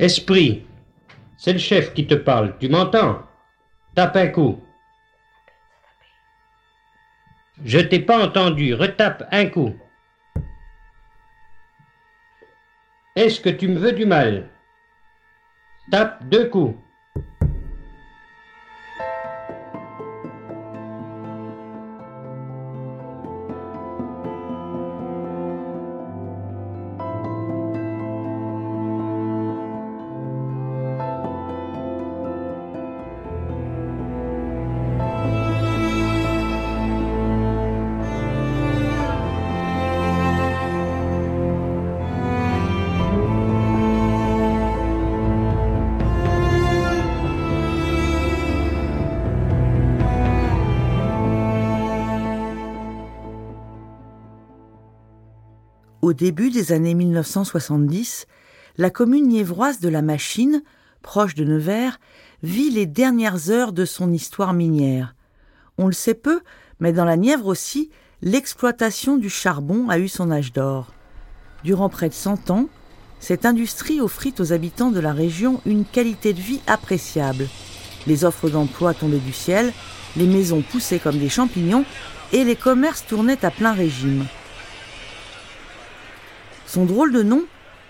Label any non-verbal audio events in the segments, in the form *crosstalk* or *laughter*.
Esprit, c'est le chef qui te parle, tu m'entends? Tape un coup. Je t'ai pas entendu, retape un coup. Est-ce que tu me veux du mal? Tape deux coups. Début des années 1970, la commune niévroise de la Machine, proche de Nevers, vit les dernières heures de son histoire minière. On le sait peu, mais dans la Nièvre aussi, l'exploitation du charbon a eu son âge d'or. Durant près de 100 ans, cette industrie offrit aux habitants de la région une qualité de vie appréciable. Les offres d'emploi tombaient du ciel, les maisons poussaient comme des champignons et les commerces tournaient à plein régime. Son drôle de nom,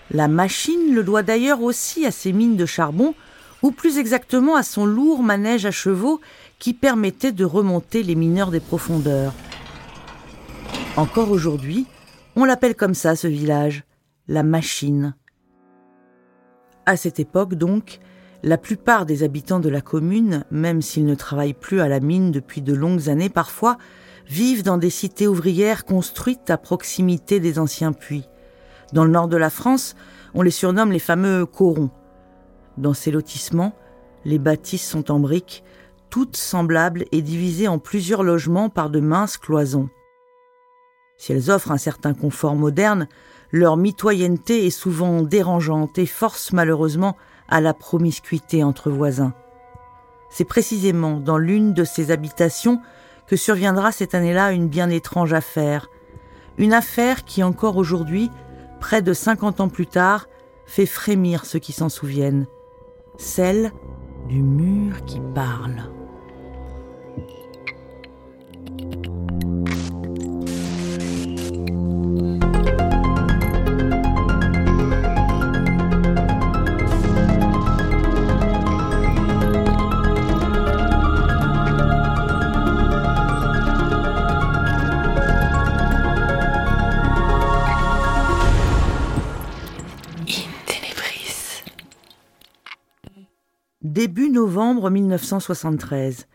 la machine, le doit d'ailleurs aussi à ses mines de charbon, ou plus exactement à son lourd manège à chevaux qui permettait de remonter les mineurs des profondeurs. Encore aujourd'hui, on l'appelle comme ça ce village, la machine. À cette époque donc, la plupart des habitants de la commune, même s'ils ne travaillent plus à la mine depuis de longues années parfois, vivent dans des cités ouvrières construites à proximité des anciens puits. Dans le nord de la France, on les surnomme les fameux corons. Dans ces lotissements, les bâtisses sont en briques, toutes semblables et divisées en plusieurs logements par de minces cloisons. Si elles offrent un certain confort moderne, leur mitoyenneté est souvent dérangeante et force malheureusement à la promiscuité entre voisins. C'est précisément dans l'une de ces habitations que surviendra cette année-là une bien étrange affaire. Une affaire qui encore aujourd'hui près de 50 ans plus tard, fait frémir ceux qui s'en souviennent. Celle du mur qui parle. Novembre 1973.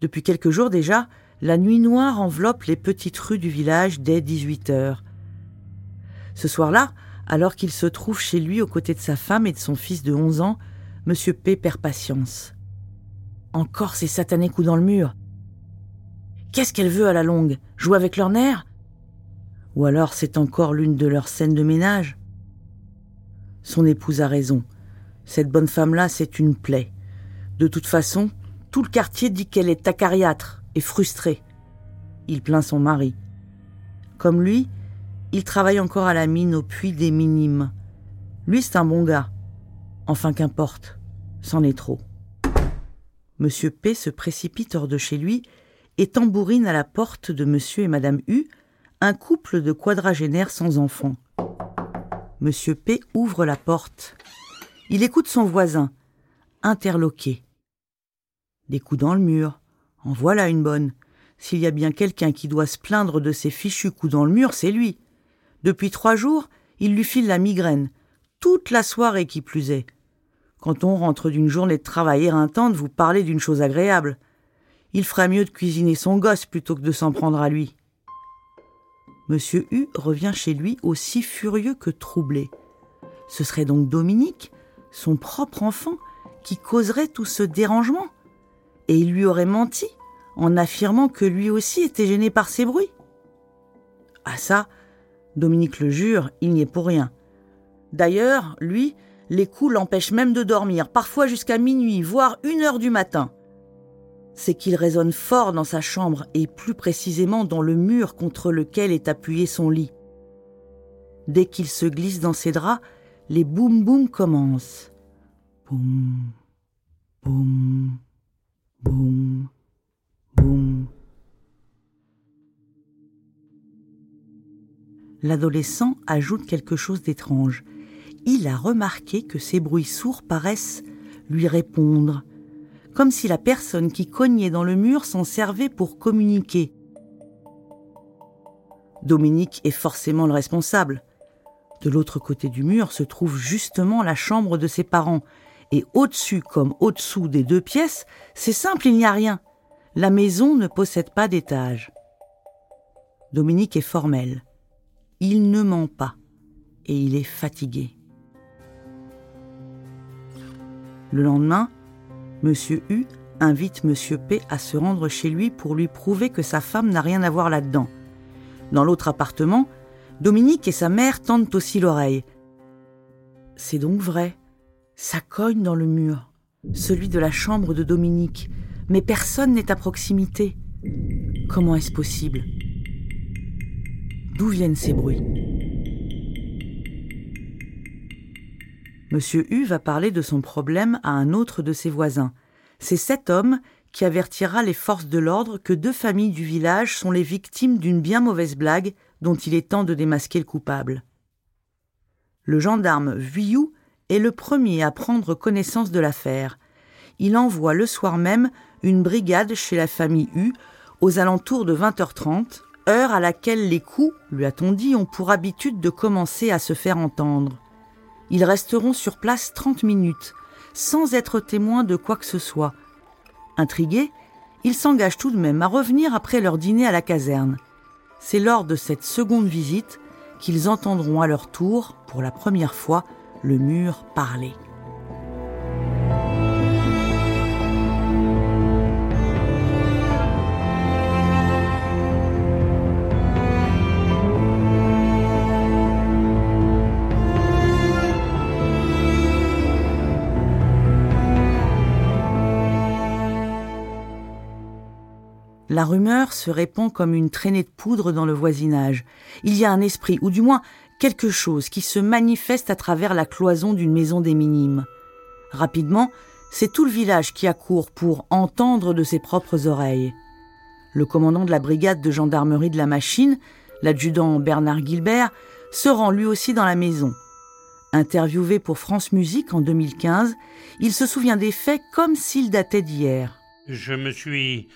Depuis quelques jours déjà, la nuit noire enveloppe les petites rues du village dès 18 heures. Ce soir-là, alors qu'il se trouve chez lui aux côtés de sa femme et de son fils de 11 ans, Monsieur P perd patience. Encore ces satanés coups dans le mur. Qu'est-ce qu'elle veut à la longue? Jouer avec leurs nerfs Ou alors c'est encore l'une de leurs scènes de ménage? Son épouse a raison. Cette bonne femme-là, c'est une plaie. De toute façon, tout le quartier dit qu'elle est acariâtre et frustrée. Il plaint son mari. Comme lui, il travaille encore à la mine au puits des minimes. Lui, c'est un bon gars. Enfin, qu'importe, c'en est trop. Monsieur P se précipite hors de chez lui et tambourine à la porte de monsieur et madame U, un couple de quadragénaires sans enfants. Monsieur P ouvre la porte. Il écoute son voisin, interloqué. Des coups dans le mur. En voilà une bonne. S'il y a bien quelqu'un qui doit se plaindre de ces fichus coups dans le mur, c'est lui. Depuis trois jours, il lui file la migraine. Toute la soirée qui plus est. Quand on rentre d'une journée de travail éreintante, vous parlez d'une chose agréable. Il ferait mieux de cuisiner son gosse plutôt que de s'en prendre à lui. Monsieur U revient chez lui aussi furieux que troublé. Ce serait donc Dominique, son propre enfant, qui causerait tout ce dérangement. Et il lui aurait menti en affirmant que lui aussi était gêné par ces bruits. Ah ça, Dominique le jure, il n'y est pour rien. D'ailleurs, lui, les coups l'empêchent même de dormir, parfois jusqu'à minuit, voire une heure du matin. C'est qu'il résonne fort dans sa chambre et plus précisément dans le mur contre lequel est appuyé son lit. Dès qu'il se glisse dans ses draps, les boum boum commencent. Boum, boum, boum, boum. L'adolescent ajoute quelque chose d'étrange. Il a remarqué que ces bruits sourds paraissent lui répondre, comme si la personne qui cognait dans le mur s'en servait pour communiquer. Dominique est forcément le responsable. De l'autre côté du mur se trouve justement la chambre de ses parents, et au-dessus comme au-dessous des deux pièces, c'est simple, il n'y a rien. La maison ne possède pas d'étage. Dominique est formel. Il ne ment pas, et il est fatigué. Le lendemain, Monsieur U invite Monsieur P à se rendre chez lui pour lui prouver que sa femme n'a rien à voir là-dedans. Dans l'autre appartement, Dominique et sa mère tendent aussi l'oreille. C'est donc vrai. Ça cogne dans le mur, celui de la chambre de Dominique, mais personne n'est à proximité. Comment est-ce possible? D'où viennent ces bruits? Monsieur U va parler de son problème à un autre de ses voisins. C'est cet homme qui avertira les forces de l'ordre que deux familles du village sont les victimes d'une bien mauvaise blague dont il est temps de démasquer le coupable. Le gendarme Vuillou est le premier à prendre connaissance de l'affaire. Il envoie le soir même une brigade chez la famille U aux alentours de 20h30, heure à laquelle les coups, lui a-t-on dit, ont pour habitude de commencer à se faire entendre. Ils resteront sur place 30 minutes, sans être témoins de quoi que ce soit. Intrigués, ils s'engagent tout de même à revenir après leur dîner à la caserne. C'est lors de cette seconde visite qu'ils entendront à leur tour, pour la première fois, le mur parler. La rumeur se répand comme une traînée de poudre dans le voisinage. Il y a un esprit, ou du moins quelque chose, qui se manifeste à travers la cloison d'une maison des minimes. Rapidement, c'est tout le village qui accourt pour entendre de ses propres oreilles. Le commandant de la brigade de gendarmerie de la machine, l'adjudant Bernard Gilbert, se rend lui aussi dans la maison. Interviewé pour France Musique en 2015, il se souvient des faits comme s'ils dataient d'hier. Je me suis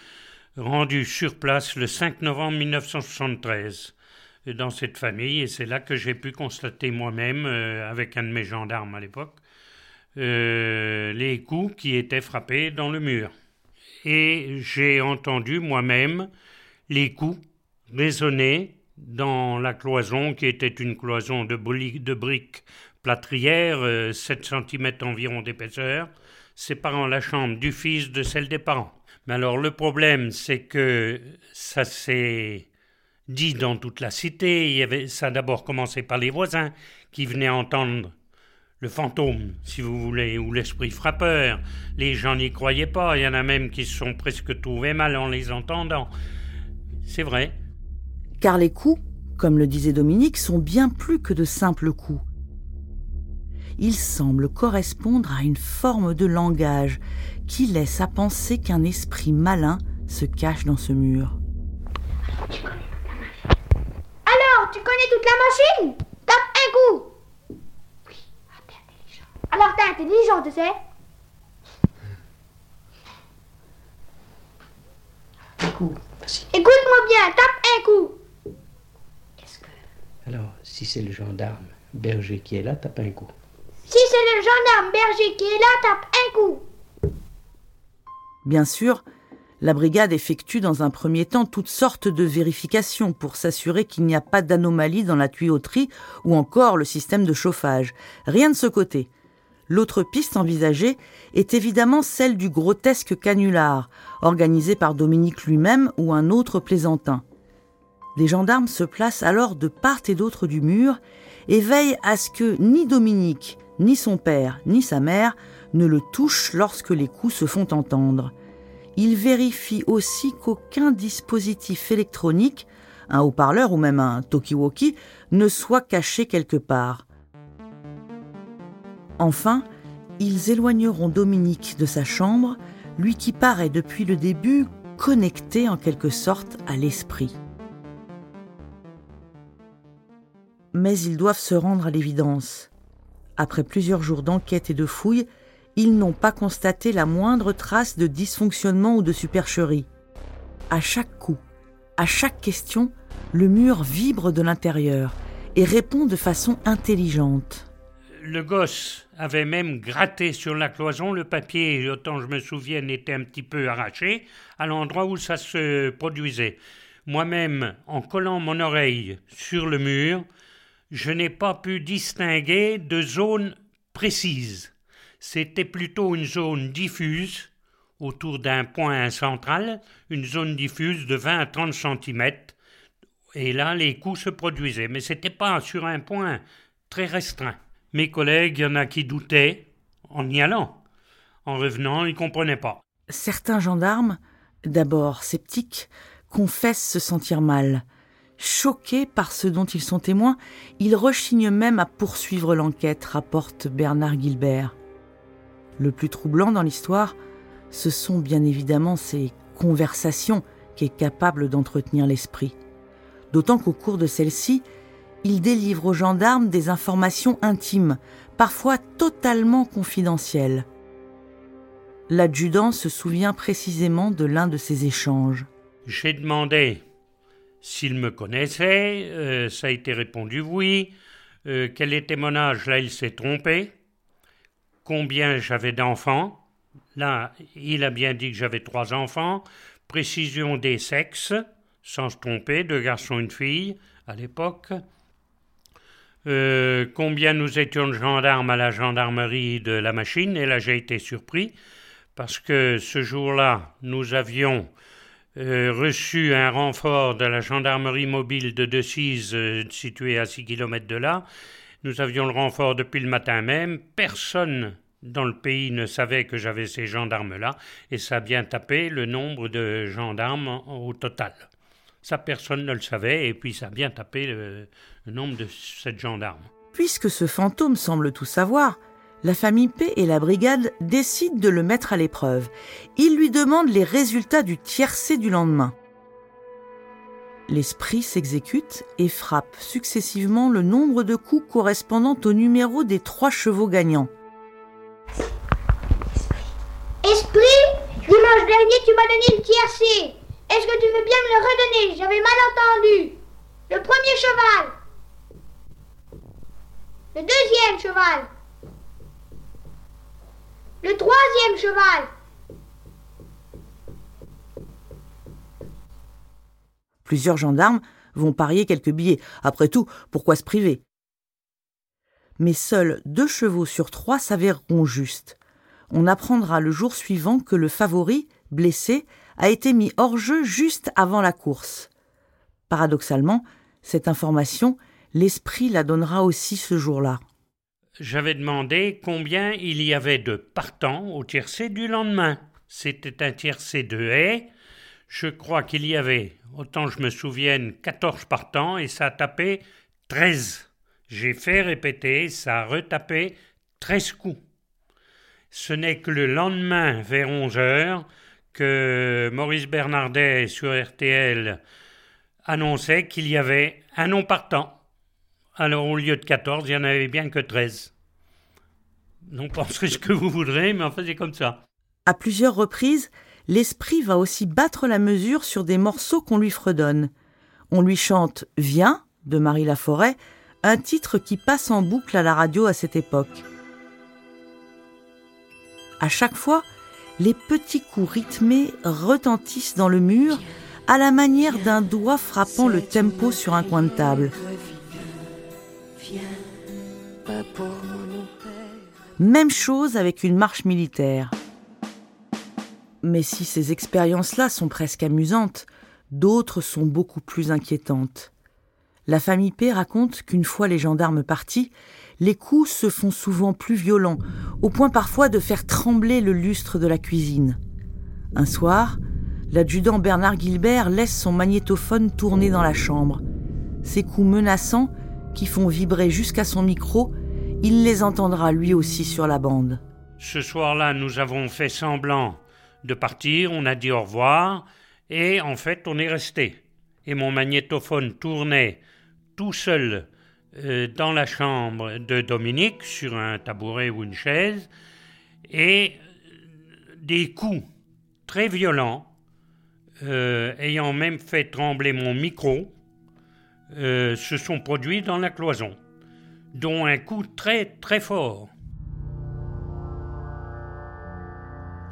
rendu sur place le 5 novembre 1973 dans cette famille et c'est là que j'ai pu constater moi-même, euh, avec un de mes gendarmes à l'époque, euh, les coups qui étaient frappés dans le mur. Et j'ai entendu moi-même les coups résonner dans la cloison qui était une cloison de, briques plâtrières, 7 euh, cm environ d'épaisseur, séparant la chambre du fils de celle des parents. Mais alors le problème, c'est que ça s'est dit dans toute la cité. Il y ça d'abord commencé par les voisins qui venaient entendre le fantôme, si vous voulez, ou l'esprit frappeur. Les gens n'y croyaient pas. Il y en a même qui se sont presque trouvés mal en les entendant. C'est vrai. Car les coups, comme le disait Dominique, sont bien plus que de simples coups. Ils semblent correspondre à une forme de langage qui laisse à penser qu'un esprit malin se cache dans ce mur. Alors, tu connais toute la machine? Tape un coup Oui, ah, t'es intelligent. Alors, t'es intelligent, tu sais Un coup, Écoute-moi bien, tape un coup Qu'est-ce que. Alors, si c'est le gendarme berger qui est là, tape un coup. Si c'est le gendarme berger qui est là, tape un coup Bien sûr, la brigade effectue dans un premier temps toutes sortes de vérifications pour s'assurer qu'il n'y a pas d'anomalie dans la tuyauterie ou encore le système de chauffage. Rien de ce côté. L'autre piste envisagée est évidemment celle du grotesque canular, organisé par Dominique lui-même ou un autre plaisantin. Les gendarmes se placent alors de part et d'autre du mur et veillent à ce que ni Dominique, ni son père, ni sa mère ne le touche lorsque les coups se font entendre. Il vérifie aussi qu'aucun dispositif électronique, un haut-parleur ou même un talkie-walkie, ne soit caché quelque part. Enfin, ils éloigneront Dominique de sa chambre, lui qui paraît depuis le début connecté en quelque sorte à l'esprit. Mais ils doivent se rendre à l'évidence. Après plusieurs jours d'enquête et de fouilles, ils n'ont pas constaté la moindre trace de dysfonctionnement ou de supercherie. À chaque coup, à chaque question, le mur vibre de l'intérieur et répond de façon intelligente. Le gosse avait même gratté sur la cloison, le papier, autant je me souviens, était un petit peu arraché à l'endroit où ça se produisait. Moi-même, en collant mon oreille sur le mur, je n'ai pas pu distinguer de zone précise. C'était plutôt une zone diffuse, autour d'un point central, une zone diffuse de 20 à 30 cm. Et là, les coups se produisaient. Mais ce n'était pas sur un point très restreint. Mes collègues, il y en a qui doutaient en y allant. En revenant, ils ne comprenaient pas. Certains gendarmes, d'abord sceptiques, confessent se sentir mal. Choqués par ce dont ils sont témoins, ils rechignent même à poursuivre l'enquête, rapporte Bernard Gilbert. Le plus troublant dans l'histoire, ce sont bien évidemment ces conversations qu'est capable d'entretenir l'esprit. D'autant qu'au cours de celles-ci, il délivre aux gendarmes des informations intimes, parfois totalement confidentielles. L'adjudant se souvient précisément de l'un de ces échanges. J'ai demandé s'il me connaissait, euh, ça a été répondu oui. Euh, quel était mon âge? Là, il s'est trompé. Combien j'avais d'enfants Là, il a bien dit que j'avais trois enfants. Précision des sexes, sans se tromper, deux garçons, et une fille, à l'époque. Euh, combien nous étions de gendarmes à la gendarmerie de la machine, et là j'ai été surpris, parce que ce jour-là, nous avions euh, reçu un renfort de la gendarmerie mobile de Decize, euh, située à 6 km de là. Nous avions le renfort depuis le matin même. Personne dans le pays ne savait que j'avais ces gendarmes-là, et ça a bien tapé le nombre de gendarmes au total. Ça, personne ne le savait, et puis ça a bien tapé le, le nombre de sept gendarmes. Puisque ce fantôme semble tout savoir, la famille P et la brigade décident de le mettre à l'épreuve. Ils lui demandent les résultats du tiercé du lendemain. L'esprit s'exécute et frappe successivement le nombre de coups correspondant au numéro des trois chevaux gagnants. Esprit, dimanche dernier, tu m'as donné le tiercé. Est-ce que tu veux bien me le redonner? J'avais mal entendu. Le premier cheval. Le deuxième cheval. Le troisième cheval. Plusieurs gendarmes vont parier quelques billets. Après tout, pourquoi se priver? Mais seuls deux chevaux sur trois s'avéreront justes. On apprendra le jour suivant que le favori, blessé, a été mis hors jeu juste avant la course. Paradoxalement, cette information, l'esprit la donnera aussi ce jour-là j'avais demandé combien il y avait de partants au tiercé du lendemain. C'était un tiercé de haies. Je crois qu'il y avait, autant je me souvienne, 14 partants et ça a tapé 13. J'ai fait répéter, ça a retapé 13 coups. Ce n'est que le lendemain, vers 11 heures, que Maurice Bernardet sur RTL annonçait qu'il y avait un non partant. Alors au lieu de 14, il n'y en avait bien que 13. Non, penserez *laughs* ce que vous voudrez, mais enfin c'est comme ça. À plusieurs reprises, l'esprit va aussi battre la mesure sur des morceaux qu'on lui fredonne. On lui chante Viens de Marie Laforêt, un titre qui passe en boucle à la radio à cette époque. À chaque fois, les petits coups rythmés retentissent dans le mur à la manière d'un doigt frappant le tempo sur un coin de table. Même chose avec une marche militaire. Mais si ces expériences-là sont presque amusantes, d'autres sont beaucoup plus inquiétantes. La famille P raconte qu'une fois les gendarmes partis, les coups se font souvent plus violents, au point parfois de faire trembler le lustre de la cuisine. Un soir, l'adjudant Bernard Gilbert laisse son magnétophone tourner dans la chambre. Ces coups menaçants qui font vibrer jusqu'à son micro, il les entendra lui aussi sur la bande. Ce soir-là, nous avons fait semblant de partir, on a dit au revoir, et en fait, on est resté. Et mon magnétophone tournait tout seul euh, dans la chambre de Dominique, sur un tabouret ou une chaise, et des coups très violents, euh, ayant même fait trembler mon micro, euh, se sont produits dans la cloison, dont un coup très très fort.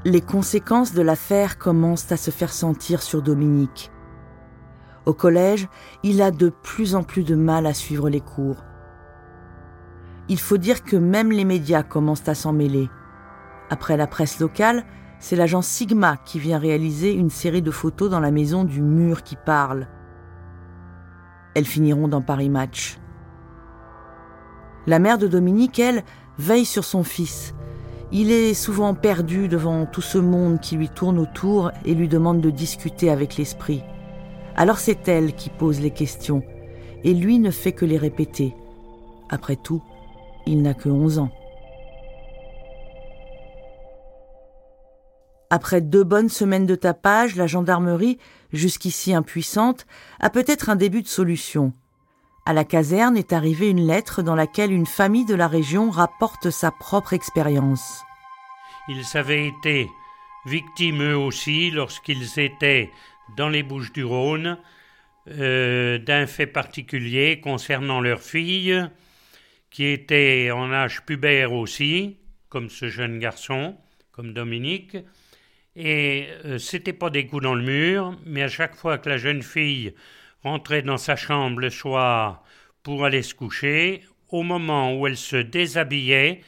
Les conséquences de l'affaire commencent à se faire sentir sur Dominique. Au collège, il a de plus en plus de mal à suivre les cours. Il faut dire que même les médias commencent à s'en mêler. Après la presse locale, c'est l'agence Sigma qui vient réaliser une série de photos dans la maison du mur qui parle. Elles finiront dans Paris Match. La mère de Dominique, elle, veille sur son fils. Il est souvent perdu devant tout ce monde qui lui tourne autour et lui demande de discuter avec l'esprit. Alors c'est elle qui pose les questions, et lui ne fait que les répéter. Après tout, il n'a que 11 ans. Après deux bonnes semaines de tapage, la gendarmerie, jusqu'ici impuissante, a peut-être un début de solution. À la caserne est arrivée une lettre dans laquelle une famille de la région rapporte sa propre expérience. Ils avaient été victimes eux aussi lorsqu'ils étaient dans les Bouches du Rhône euh, d'un fait particulier concernant leur fille, qui était en âge pubère aussi, comme ce jeune garçon, comme Dominique. Et euh, c'était pas des coups dans le mur, mais à chaque fois que la jeune fille rentrait dans sa chambre le soir pour aller se coucher, au moment où elle se déshabillait,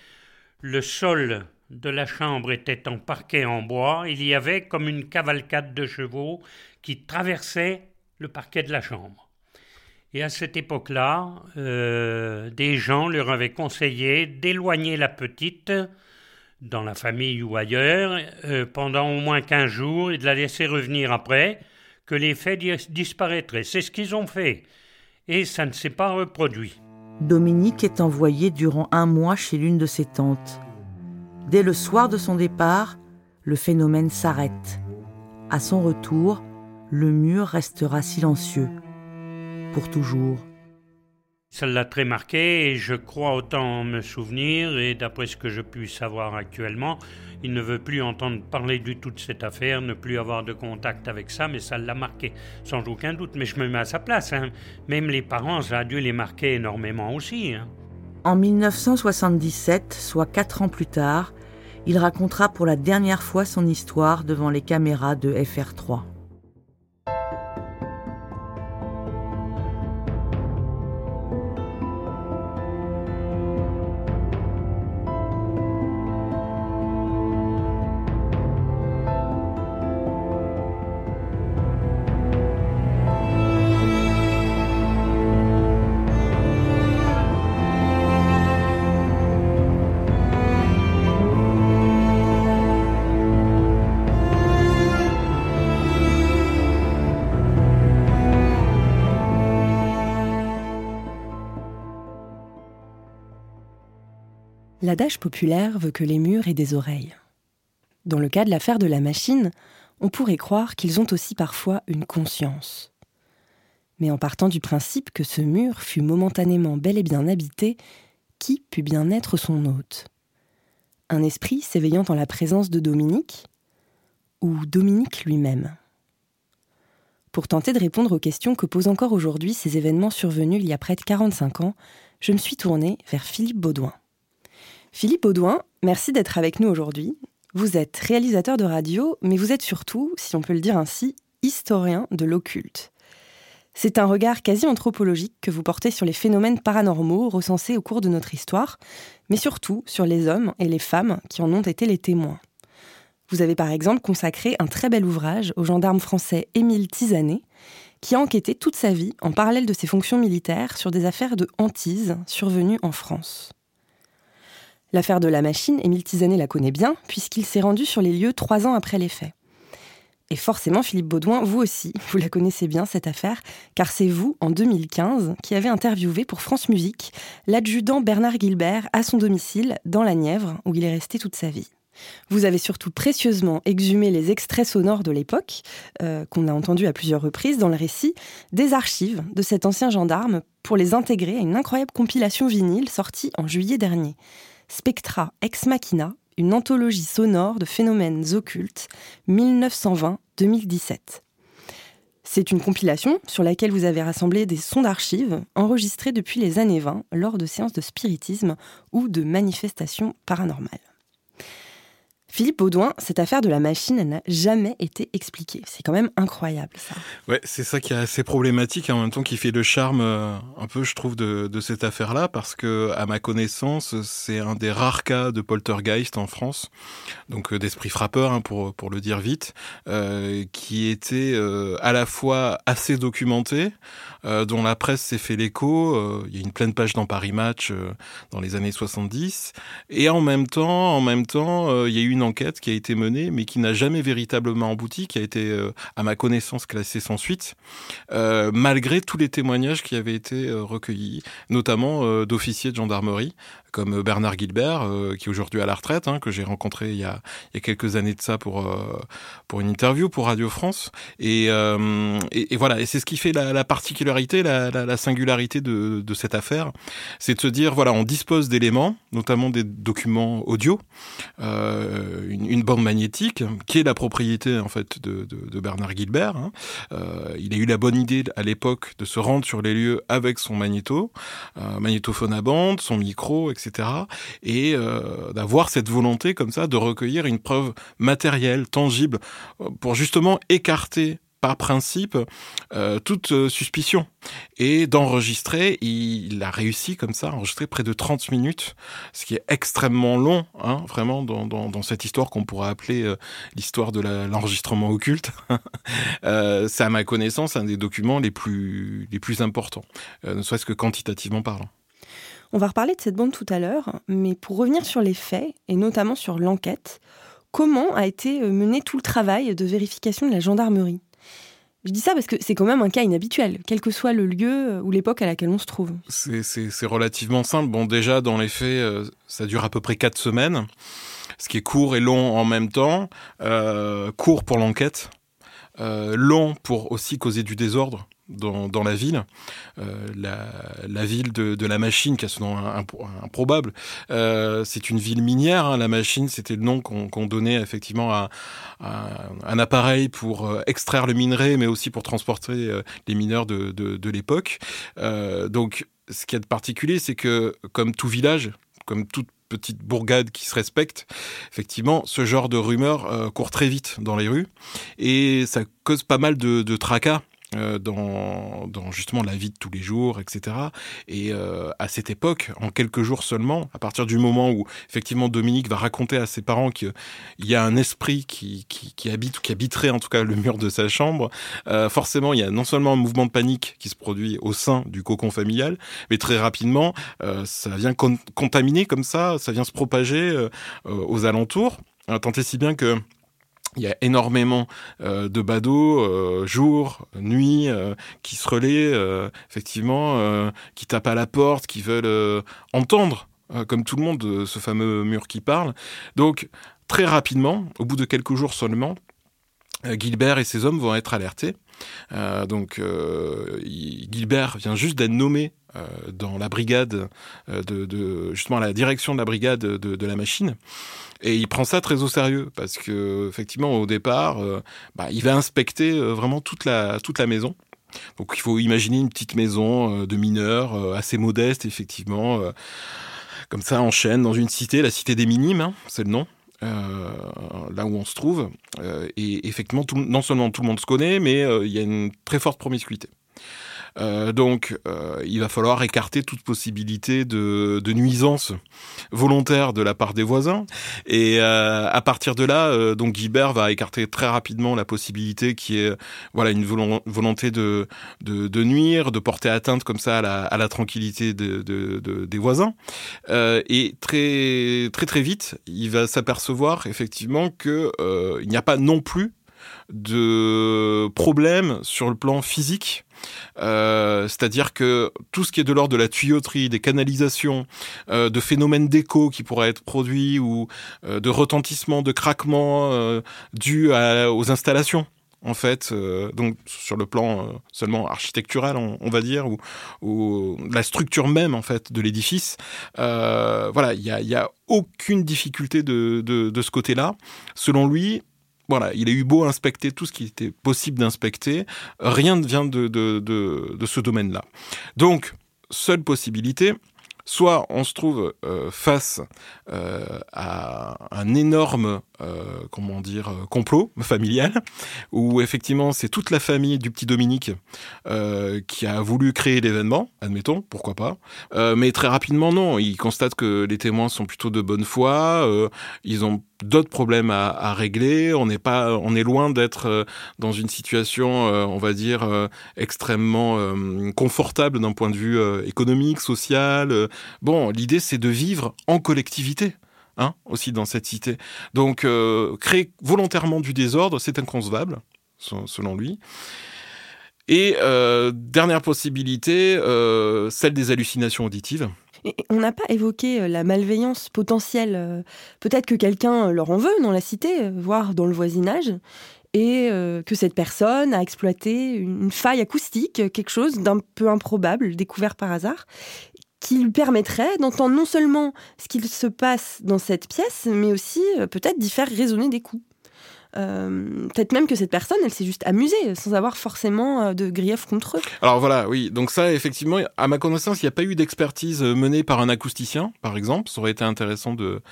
le sol de la chambre était en parquet en bois, il y avait comme une cavalcade de chevaux qui traversait le parquet de la chambre. Et à cette époque-là, euh, des gens leur avaient conseillé d'éloigner la petite dans la famille ou ailleurs euh, pendant au moins quinze jours et de la laisser revenir après, que les faits disparaîtraient. C'est ce qu'ils ont fait. Et ça ne s'est pas reproduit. Dominique est envoyé durant un mois chez l'une de ses tantes. Dès le soir de son départ, le phénomène s'arrête. À son retour, le mur restera silencieux. Pour toujours. Ça l'a très marqué et je crois autant me souvenir et d'après ce que je puis savoir actuellement, il ne veut plus entendre parler du tout de cette affaire, ne plus avoir de contact avec ça, mais ça l'a marqué, sans aucun doute. Mais je me mets à sa place. Hein. Même les parents, ça a dû les marquer énormément aussi. Hein. En 1977, soit quatre ans plus tard, il racontera pour la dernière fois son histoire devant les caméras de FR3. L'adage populaire veut que les murs aient des oreilles. Dans le cas de l'affaire de la machine, on pourrait croire qu'ils ont aussi parfois une conscience. Mais en partant du principe que ce mur fut momentanément bel et bien habité, qui put bien être son hôte? Un esprit s'éveillant en la présence de Dominique Ou Dominique lui-même? Pour tenter de répondre aux questions que posent encore aujourd'hui ces événements survenus il y a près de 45 ans, je me suis tournée vers Philippe Baudouin. Philippe Audouin, merci d'être avec nous aujourd'hui. Vous êtes réalisateur de radio, mais vous êtes surtout, si on peut le dire ainsi, historien de l'occulte. C'est un regard quasi anthropologique que vous portez sur les phénomènes paranormaux recensés au cours de notre histoire, mais surtout sur les hommes et les femmes qui en ont été les témoins. Vous avez par exemple consacré un très bel ouvrage au gendarme français Émile Tisanet, qui a enquêté toute sa vie en parallèle de ses fonctions militaires sur des affaires de hantise survenues en France. L'affaire de la machine, Émile Tizanet la connaît bien, puisqu'il s'est rendu sur les lieux trois ans après les faits. Et forcément, Philippe Baudouin, vous aussi, *laughs* vous la connaissez bien cette affaire, car c'est vous, en 2015, qui avez interviewé pour France Musique l'adjudant Bernard Gilbert à son domicile dans la Nièvre, où il est resté toute sa vie. Vous avez surtout précieusement exhumé les extraits sonores de l'époque, euh, qu'on a entendus à plusieurs reprises dans le récit, des archives de cet ancien gendarme pour les intégrer à une incroyable compilation vinyle sortie en juillet dernier. Spectra Ex Machina, une anthologie sonore de phénomènes occultes 1920-2017. C'est une compilation sur laquelle vous avez rassemblé des sons d'archives enregistrés depuis les années 20 lors de séances de spiritisme ou de manifestations paranormales. Philippe Baudouin, cette affaire de la machine n'a jamais été expliquée. C'est quand même incroyable, ça. Ouais, c'est ça qui est assez problématique en même temps qui fait le charme, euh, un peu, je trouve, de, cette affaire-là, parce que, à ma connaissance, c'est un des rares cas de poltergeist en France, donc euh, d'esprit frappeur, hein, pour, pour le dire vite, euh, qui était à la fois assez documenté, dont la presse s'est fait l'écho. Il y a une pleine page dans Paris Match dans les années 70, et en même temps, en même temps, il y a eu une qui a été menée, mais qui n'a jamais véritablement abouti, qui a été, euh, à ma connaissance, classée sans suite, euh, malgré tous les témoignages qui avaient été euh, recueillis, notamment d'officiers de gendarmerie, comme Bernard Gilbert, euh, qui est aujourd'hui à la retraite, hein, que j'ai rencontré il y, a, quelques années de ça pour euh, pour une interview pour Radio France. Et, euh, voilà, et c'est ce qui fait la, la particularité, la, la, la, singularité de, cette affaire, c'est de se dire voilà, on dispose d'éléments, notamment des documents audio, une, bande magnétique qui est la propriété en fait de, Bernard Gilbert. Hein. il a eu la bonne idée à l'époque de se rendre sur les lieux avec son magnéto, magnétophone à bande, son micro, etc et euh, d'avoir cette volonté comme ça de recueillir une preuve matérielle, tangible, euh, pour justement écarter par principe euh, toute suspicion et d'enregistrer. Il a réussi comme ça, à enregistrer près de 30 minutes, ce qui est extrêmement long, hein, vraiment, dans, cette histoire qu'on pourrait appeler l'histoire de l'enregistrement occulte. *laughs* C'est à ma connaissance un des documents les plus, les plus importants, ne serait-ce que quantitativement parlant. On va reparler de cette bande tout à l'heure, mais pour revenir sur les faits, et notamment sur l'enquête, comment a été euh, mené tout le travail de vérification de la gendarmerie? Je dis ça parce que c'est quand même un cas inhabituel, quel que soit le lieu euh, ou l'époque à laquelle on se trouve. C'est relativement simple. Bon, déjà, dans les faits, euh, ça dure à peu près quatre semaines, ce qui est court et long en même temps. court pour l'enquête, long pour aussi causer du désordre dans, la ville, euh, la, ville de, la machine, qui a ce nom improbable, euh, c'est une ville minière. Hein, la machine, c'était le nom qu'on donnait effectivement à, un appareil pour euh, extraire le minerai, mais aussi pour transporter les mineurs de, l'époque. Donc, ce qui est de particulier, c'est que comme tout village, comme toute petite bourgade qui se respecte, effectivement, ce genre de rumeurs euh, court très vite dans les rues et ça cause pas mal de, tracas dans, dans, justement la vie de tous les jours, etc. Et euh, à cette époque, en quelques jours seulement, à partir du moment où effectivement Dominique va raconter à ses parents qu'il y a un esprit qui, habite ou qui habiterait en tout cas le mur de sa chambre, euh, forcément il y a non seulement un mouvement de panique qui se produit au sein du cocon familial, mais très rapidement euh, ça vient contaminer comme ça, ça vient se propager euh, aux alentours. Tant et si bien que il y a énormément euh, de badauds, euh, jour, nuit, euh, qui se relaient, effectivement, qui tapent à la porte, qui veulent entendre, comme tout le monde, ce fameux mur qui parle. Donc, très rapidement, au bout de quelques jours seulement, Gilbert et ses hommes vont être alertés. donc, Gilbert vient juste d'être nommé dans la brigade de, de, justement à la direction de la brigade de, la machine. Et il prend ça très au sérieux parce que effectivement au départ, euh, bah, il va inspecter euh, vraiment toute la toute la maison. Donc il faut imaginer une petite maison euh, de mineurs euh, assez modeste effectivement, euh, comme ça en chaîne dans une cité, la cité des minimes, hein, c'est le nom. Euh, là où on se trouve et effectivement non seulement tout le monde se connaît mais il y a une très forte promiscuité euh, donc, euh, il va falloir écarter toute possibilité de, de nuisance volontaire de la part des voisins. Et euh, à partir de là, euh, donc Guibert va écarter très rapidement la possibilité qui est voilà une volonté de, de, de, nuire, de porter atteinte comme ça à la, à la tranquillité de, de, de des voisins. Euh, et très très très vite, il va s'apercevoir effectivement que il n'y a pas non plus de problèmes sur le plan physique. Euh, c'est-à-dire que tout ce qui est de l'ordre de la tuyauterie, des canalisations, euh, de phénomènes d'écho qui pourraient être produits ou euh, de retentissement, de craquement dus à- aux installations en fait, donc sur le plan seulement architectural, on, va dire, ou, la structure même en fait de l'édifice. Voilà, il y a, aucune difficulté de ce côté-là. Selon lui, voilà, il a eu beau inspecter tout ce qui était possible d'inspecter, rien ne vient de, de, de, de ce domaine-là. Donc, seule possibilité, soit on se trouve euh, face euh, à un énorme, euh, comment dire, euh, complot familial, où effectivement c'est toute la famille du petit Dominique euh, qui a voulu créer l'événement, admettons, pourquoi pas. Euh, mais très rapidement, non. Il constate que les témoins sont plutôt de bonne foi. ils ont d'autres problèmes à, à régler. On n'est pas, on est loin d'être dans une situation, on va dire, extrêmement confortable d'un point de vue économique, social. Bon, l'idée c'est de vivre en collectivité. Hein, aussi dans cette cité. Donc, euh, créer volontairement du désordre, c'est inconcevable, se- selon lui. Et euh, dernière possibilité, euh, celle des hallucinations auditives. On n'a pas évoqué la malveillance potentielle. Peut-être que quelqu'un leur en veut dans la cité, voire dans le voisinage, et que cette personne a exploité une faille acoustique, quelque chose d'un peu improbable, découvert par hasard, qui lui permettrait d'entendre non seulement ce qu'il se passe dans cette pièce, mais aussi euh, peut-être d'y faire résonner des coups. Euh, peut-être même que cette personne, elle s'est juste amusée, sans avoir forcément euh, de grief contre eux. Alors voilà, oui. Donc ça, effectivement, à ma connaissance, il n'y a pas eu d'expertise menée par un acousticien, par exemple. Ça aurait été intéressant de,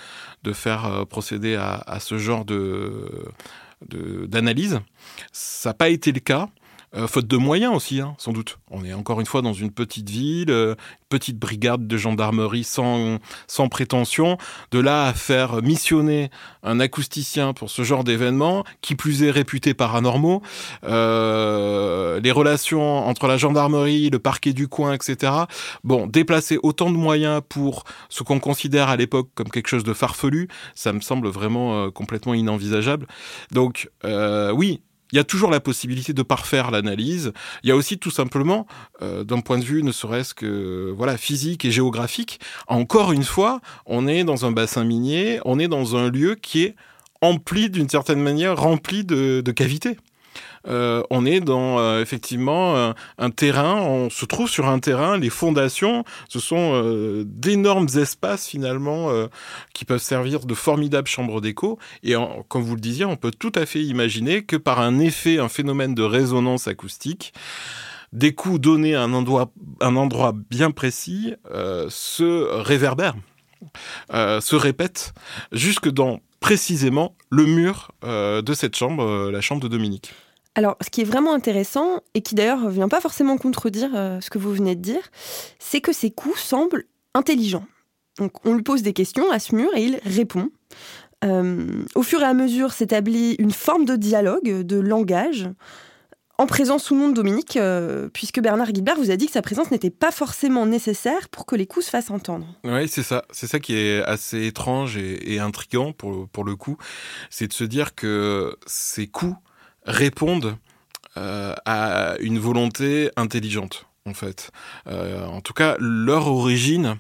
de faire procéder à, ce genre de- d'analyse. Ça n'a pas été le cas. Euh, faute de moyens aussi, hein, sans doute. On est encore une fois dans une petite ville, euh, petite brigade de gendarmerie sans, sans prétention. De là à faire missionner un acousticien pour ce genre d'événement, qui plus est réputé paranormaux, euh, les relations entre la gendarmerie, le parquet du coin, etc. Bon, déplacer autant de moyens pour ce qu'on considère à l'époque comme quelque chose de farfelu, ça me semble vraiment euh, complètement inenvisageable. Donc, oui. Il y a toujours la possibilité de parfaire l'analyse. Il y a aussi tout simplement, euh, d'un point de vue ne serait-ce que voilà physique et géographique, encore une fois, on est dans un bassin minier, on est dans un lieu qui est empli d'une certaine manière, rempli de, de cavités. Euh, on est dans euh, effectivement un, un terrain, on se trouve sur un terrain, les fondations, ce sont euh, d'énormes espaces finalement euh, qui peuvent servir de formidables chambres d'écho. Et comme vous le disiez, on peut tout à fait imaginer que par un effet, un phénomène de résonance acoustique, des coups donnés à un endroit, un endroit bien précis euh, se réverbèrent, euh, se répètent jusque dans précisément le mur euh, de cette chambre, euh, la chambre de Dominique. Alors, ce qui est vraiment intéressant, et qui d'ailleurs ne vient pas forcément contredire euh, ce que vous venez de dire, c'est que ces coups semblent intelligents. Donc, on lui pose des questions à ce mur et il répond. Euh, au fur et à mesure s'établit une forme de dialogue, de langage, en présence ou non de Dominique, euh, puisque Bernard Guilbert vous a dit que sa présence n'était pas forcément nécessaire pour que les coups se fassent entendre. Oui, c'est ça. C'est ça qui est assez étrange et, et intriguant pour, pour le coup. C'est de se dire que ces coups répondent euh, à une volonté intelligente. En fait, Euh, en tout cas, leur origine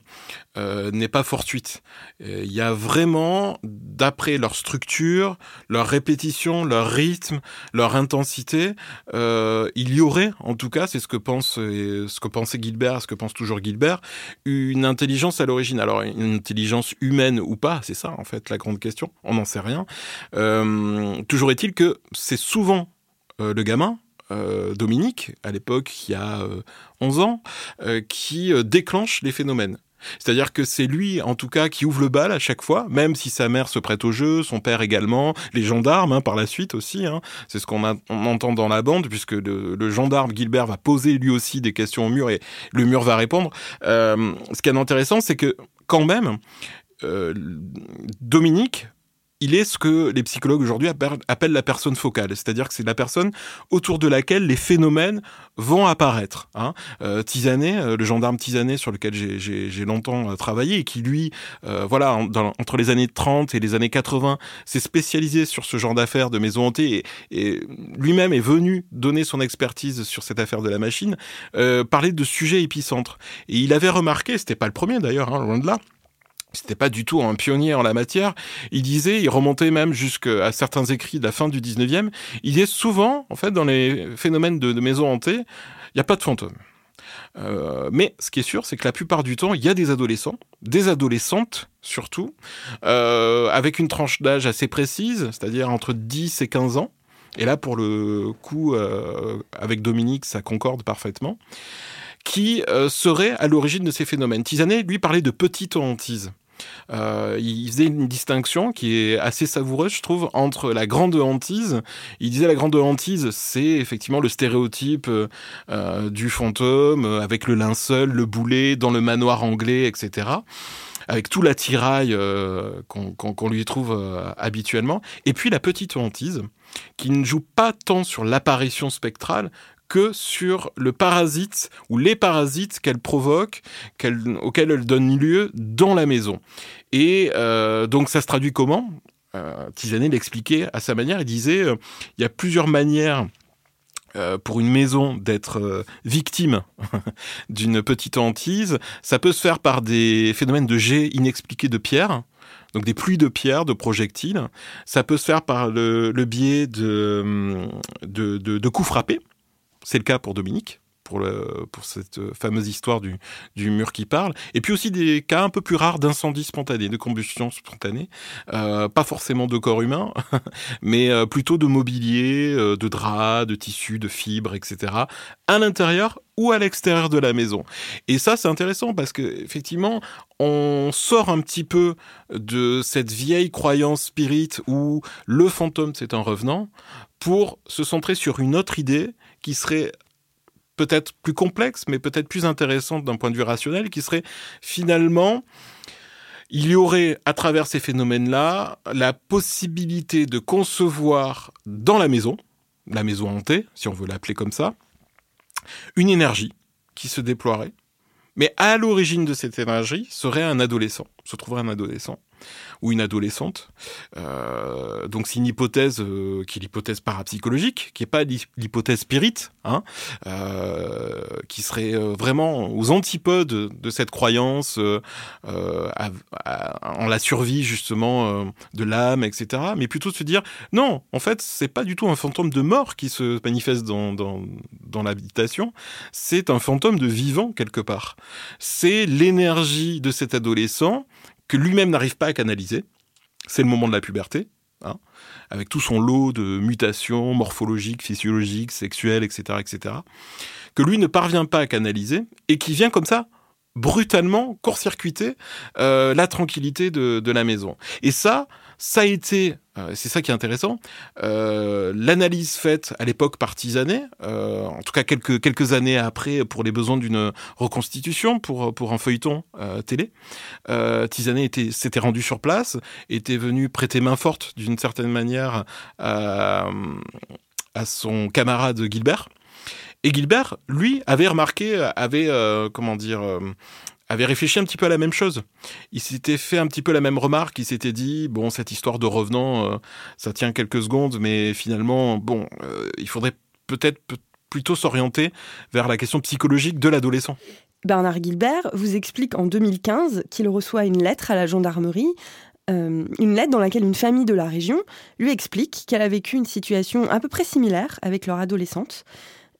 euh, n'est pas fortuite. Il y a vraiment, d'après leur structure, leur répétition, leur rythme, leur intensité, euh, il y aurait, en tout cas, c'est ce que pense, ce que pensait Gilbert, ce que pense toujours Gilbert, une intelligence à l'origine. Alors, une intelligence humaine ou pas, c'est ça, en fait, la grande question. On n'en sait rien. Euh, toujours est-il que c'est souvent euh, le gamin, euh, Dominique, à l'époque, qui a euh, 11 ans, euh, qui euh, déclenche les phénomènes. C'est-à-dire que c'est lui, en tout cas, qui ouvre le bal à chaque fois, même si sa mère se prête au jeu, son père également, les gendarmes hein, par la suite aussi. Hein. C'est ce qu'on entend dans la bande, puisque le, le gendarme Gilbert va poser lui aussi des questions au mur et le mur va répondre. Ce qui est intéressant, c'est que quand même, Dominique il est ce que les psychologues aujourd'hui appellent la personne focale, c'est-à-dire que c'est la personne autour de laquelle les phénomènes vont apparaître. Hein. Euh, Tisanet, euh, le gendarme Tisanet sur lequel j'ai longtemps euh, travaillé et qui lui, euh, voilà, entre les années 30 et les années 80, s'est spécialisé sur ce genre d'affaires de maison hantée et, et lui-même est venu donner son expertise sur cette affaire de la machine, parler de sujets épicentres. Et il avait remarqué, c'était pas le premier d'ailleurs, hein, loin de là, c'était pas du tout un pionnier en la matière. Il disait, il remontait même jusqu'à certains écrits de la fin du 19e, il disait souvent, en fait, dans les phénomènes de, maisons hantées, il n'y a pas de fantômes. Euh, mais ce qui est sûr, c'est que la plupart du temps, il y a des adolescents, des adolescentes surtout, euh, avec une tranche d'âge assez précise, c'est-à-dire entre 10 et 15 ans. Et là, pour le coup, euh, avec Dominique, ça concorde parfaitement qui serait à l'origine de ces phénomènes. Tisanet, lui, parlait de petite hantise. Euh, il faisait une distinction qui est assez savoureuse, je trouve, entre la grande hantise. Il disait la grande hantise, c'est effectivement le stéréotype euh, du fantôme avec le linceul, le boulet dans le manoir anglais, etc. Avec tout l'attirail euh, qu'on lui trouve euh, habituellement. Et puis la petite hantise, qui ne joue pas tant sur l'apparition spectrale que sur le parasite ou les parasites qu'elle provoque, auxquels elle donne lieu dans la maison. Et euh, donc ça se traduit comment? Euh, l'expliquait à sa manière. Il disait euh, il y a plusieurs manières euh, pour une maison d'être victime *laughs* d'une petite hantise. Ça peut se faire par des phénomènes de jets inexpliqués de pierre. Donc des pluies de pierres, de projectiles. Ça peut se faire par le, biais de, de, de coups frappés. C'est le cas pour Dominique, pour, cette fameuse histoire du, mur qui parle. Et puis aussi des cas un peu plus rares d'incendie spontané, de combustion spontanée. Euh, pas forcément de corps humain, *laughs* mais euh, plutôt de mobilier, euh, de draps, de tissus, de fibres, etc. à l'intérieur ou à l'extérieur de la maison. Et ça, c'est intéressant parce que effectivement, on sort un petit peu de cette vieille croyance spirit où le fantôme c'est un revenant pour se centrer sur une autre idée qui serait peut-être plus complexe, mais peut-être plus intéressante d'un point de vue rationnel, qui serait finalement, il y aurait à travers ces phénomènes-là la possibilité de concevoir dans la maison, la maison hantée, si on veut l'appeler comme ça, une énergie qui se déploierait. Mais à l'origine de cette énergie serait un adolescent, se trouverait un adolescent ou une adolescente. Euh, donc c'est une hypothèse euh, qui est l'hypothèse parapsychologique, qui n'est pas l'hypothèse spirit, hein, euh, qui serait vraiment aux antipodes de cette croyance en la survie justement de l'âme, etc. Mais plutôt de se dire non, en fait c'est pas du tout un fantôme de mort qui se manifeste dans l'habitation, c'est un fantôme de vivant quelque part. C'est l'énergie de cet adolescent que lui-même n'arrive pas à canaliser. C'est le moment de la puberté, hein, avec tout son lot de mutations morphologiques, physiologiques, sexuelles, etc., etc., que lui ne parvient pas à canaliser et qui vient comme ça brutalement court-circuiter euh, la tranquillité de, la maison. Et ça, ça a été, c'est ça qui est intéressant, euh, l'analyse faite à l'époque par Tisanet, euh, en tout cas quelques, années après pour les besoins d'une reconstitution pour, un feuilleton euh, télé. Euh, Tisanet était, s'était rendu sur place, était venu prêter main forte d'une certaine manière à, à son camarade Gilbert. Et Gilbert, lui, avait remarqué, avait, euh, comment dire, avait réfléchi un petit peu à la même chose. Il s'était fait un petit peu la même remarque. Il s'était dit bon, cette histoire de revenant, euh, ça tient quelques secondes, mais finalement, bon, euh, il faudrait peut-être plutôt s'orienter vers la question psychologique de l'adolescent. Bernard Gilbert vous explique en 2015 qu'il reçoit une lettre à la gendarmerie euh, une lettre dans laquelle une famille de la région lui explique qu'elle a vécu une situation à peu près similaire avec leur adolescente.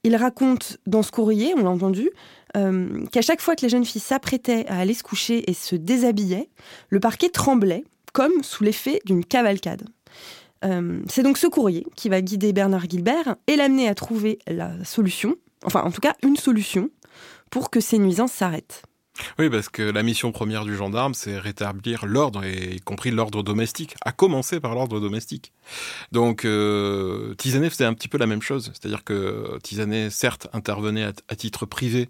Il raconte dans ce courrier, on l'a entendu, euh, qu'à chaque fois que les jeunes filles s'apprêtaient à aller se coucher et se déshabillaient, le parquet tremblait, comme sous l'effet d'une cavalcade. Euh, c'est donc ce courrier qui va guider Bernard Gilbert et l'amener à trouver la solution, enfin en tout cas une solution, pour que ces nuisances s'arrêtent. Oui, parce que la mission première du gendarme, c'est rétablir l'ordre, y compris l'ordre domestique, à commencer par l'ordre domestique. Donc, euh, Tisanet faisait un petit peu la même chose, c'est-à-dire que Tisanet, certes, intervenait à, titre privé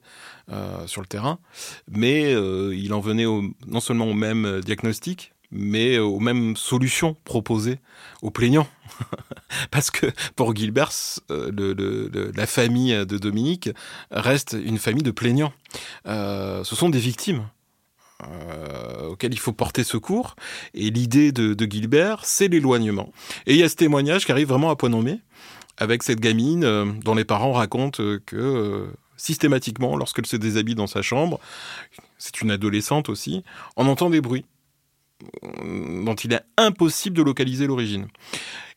euh, sur le terrain, mais euh, il en venait au, non seulement au même diagnostic, mais aux mêmes solutions proposées aux plaignants. *laughs* Parce que pour Gilbert, euh, la famille de Dominique reste une famille de plaignants. Euh, ce sont des victimes. Euh, auxquelles il faut porter secours. Et l'idée de, de Gilbert, c'est l'éloignement. Et il y a ce témoignage qui arrive vraiment à point nommé, avec cette gamine dont les parents racontent que systématiquement, lorsqu'elle se déshabille dans sa chambre, c'est une adolescente aussi, on entend des bruits dont il est impossible de localiser l'origine.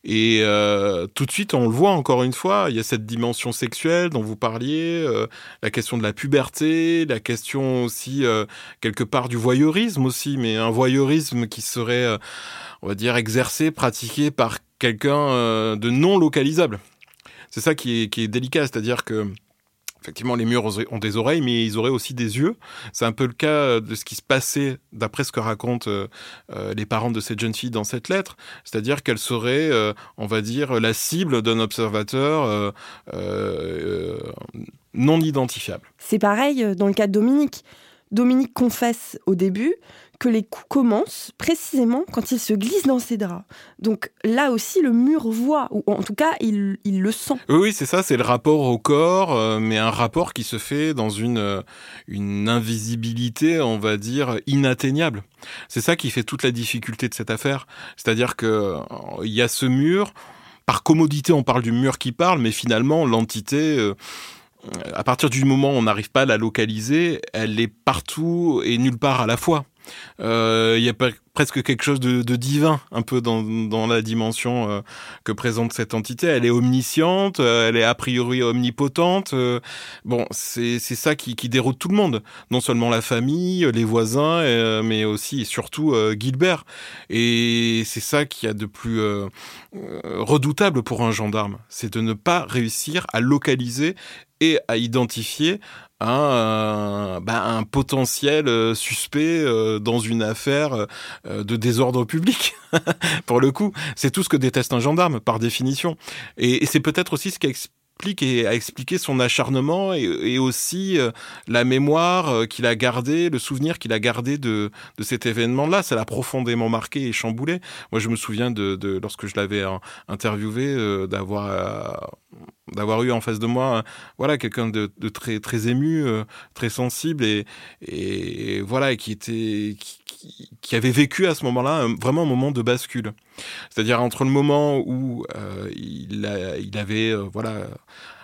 Et euh, tout de suite, on le voit encore une fois, il y a cette dimension sexuelle dont vous parliez, euh, la question de la puberté, la question aussi euh, quelque part du voyeurisme aussi, mais un voyeurisme qui serait, on va dire, exercé, pratiqué par quelqu'un de non localisable. C'est ça qui est, qui est délicat, c'est-à-dire que Effectivement, les murs ont des oreilles, mais ils auraient aussi des yeux. C'est un peu le cas de ce qui se passait, d'après ce que racontent euh, euh, les parents de cette jeune fille dans cette lettre. C'est-à-dire qu'elle serait, euh, on va dire, la cible d'un observateur non identifiable. C'est pareil dans le cas de Dominique. Dominique confesse au début que les coups commencent précisément quand il se glisse dans ses draps. Donc là aussi, le mur voit, ou en tout cas, il, le sent. Oui, c'est ça, c'est le rapport au corps, euh, mais un rapport qui se fait dans une, euh, une invisibilité, on va dire, inatteignable. C'est ça qui fait toute la difficulté de cette affaire. C'est-à-dire qu'il euh, y a ce mur, par commodité, on parle du mur qui parle, mais finalement, l'entité à partir du moment où on n'arrive pas à la localiser, elle est partout et nulle part à la fois. Euh, il y a presque quelque chose de, divin un peu dans, la dimension euh, que présente cette entité. Elle est omnisciente, euh, elle est a priori omnipotente. bon, c'est ça qui, déroute tout le monde, non seulement la famille, les voisins, mais aussi et surtout Gilbert. Et c'est ça qui a de plus redoutable pour un gendarme, c'est de ne pas réussir à localiser et à identifier un, bah, potentiel euh, suspect euh, dans une affaire euh, de désordre public. *laughs* Pour le coup, c'est tout ce que déteste un gendarme, par définition. Et, c'est peut-être aussi ce qui explique et a expliqué son acharnement et, aussi la mémoire qu'il a gardée, le souvenir qu'il a gardé de, de cet événement-là. Ça l'a profondément marqué et chamboulé. Moi, je me souviens de, lorsque je l'avais interviewé, d'avoir d'avoir eu en face de moi voilà quelqu'un de, très très ému euh, très sensible et, et voilà qui était avait vécu à ce moment-là vraiment un moment de bascule. C'est-à-dire entre le moment où euh, il, avait euh, voilà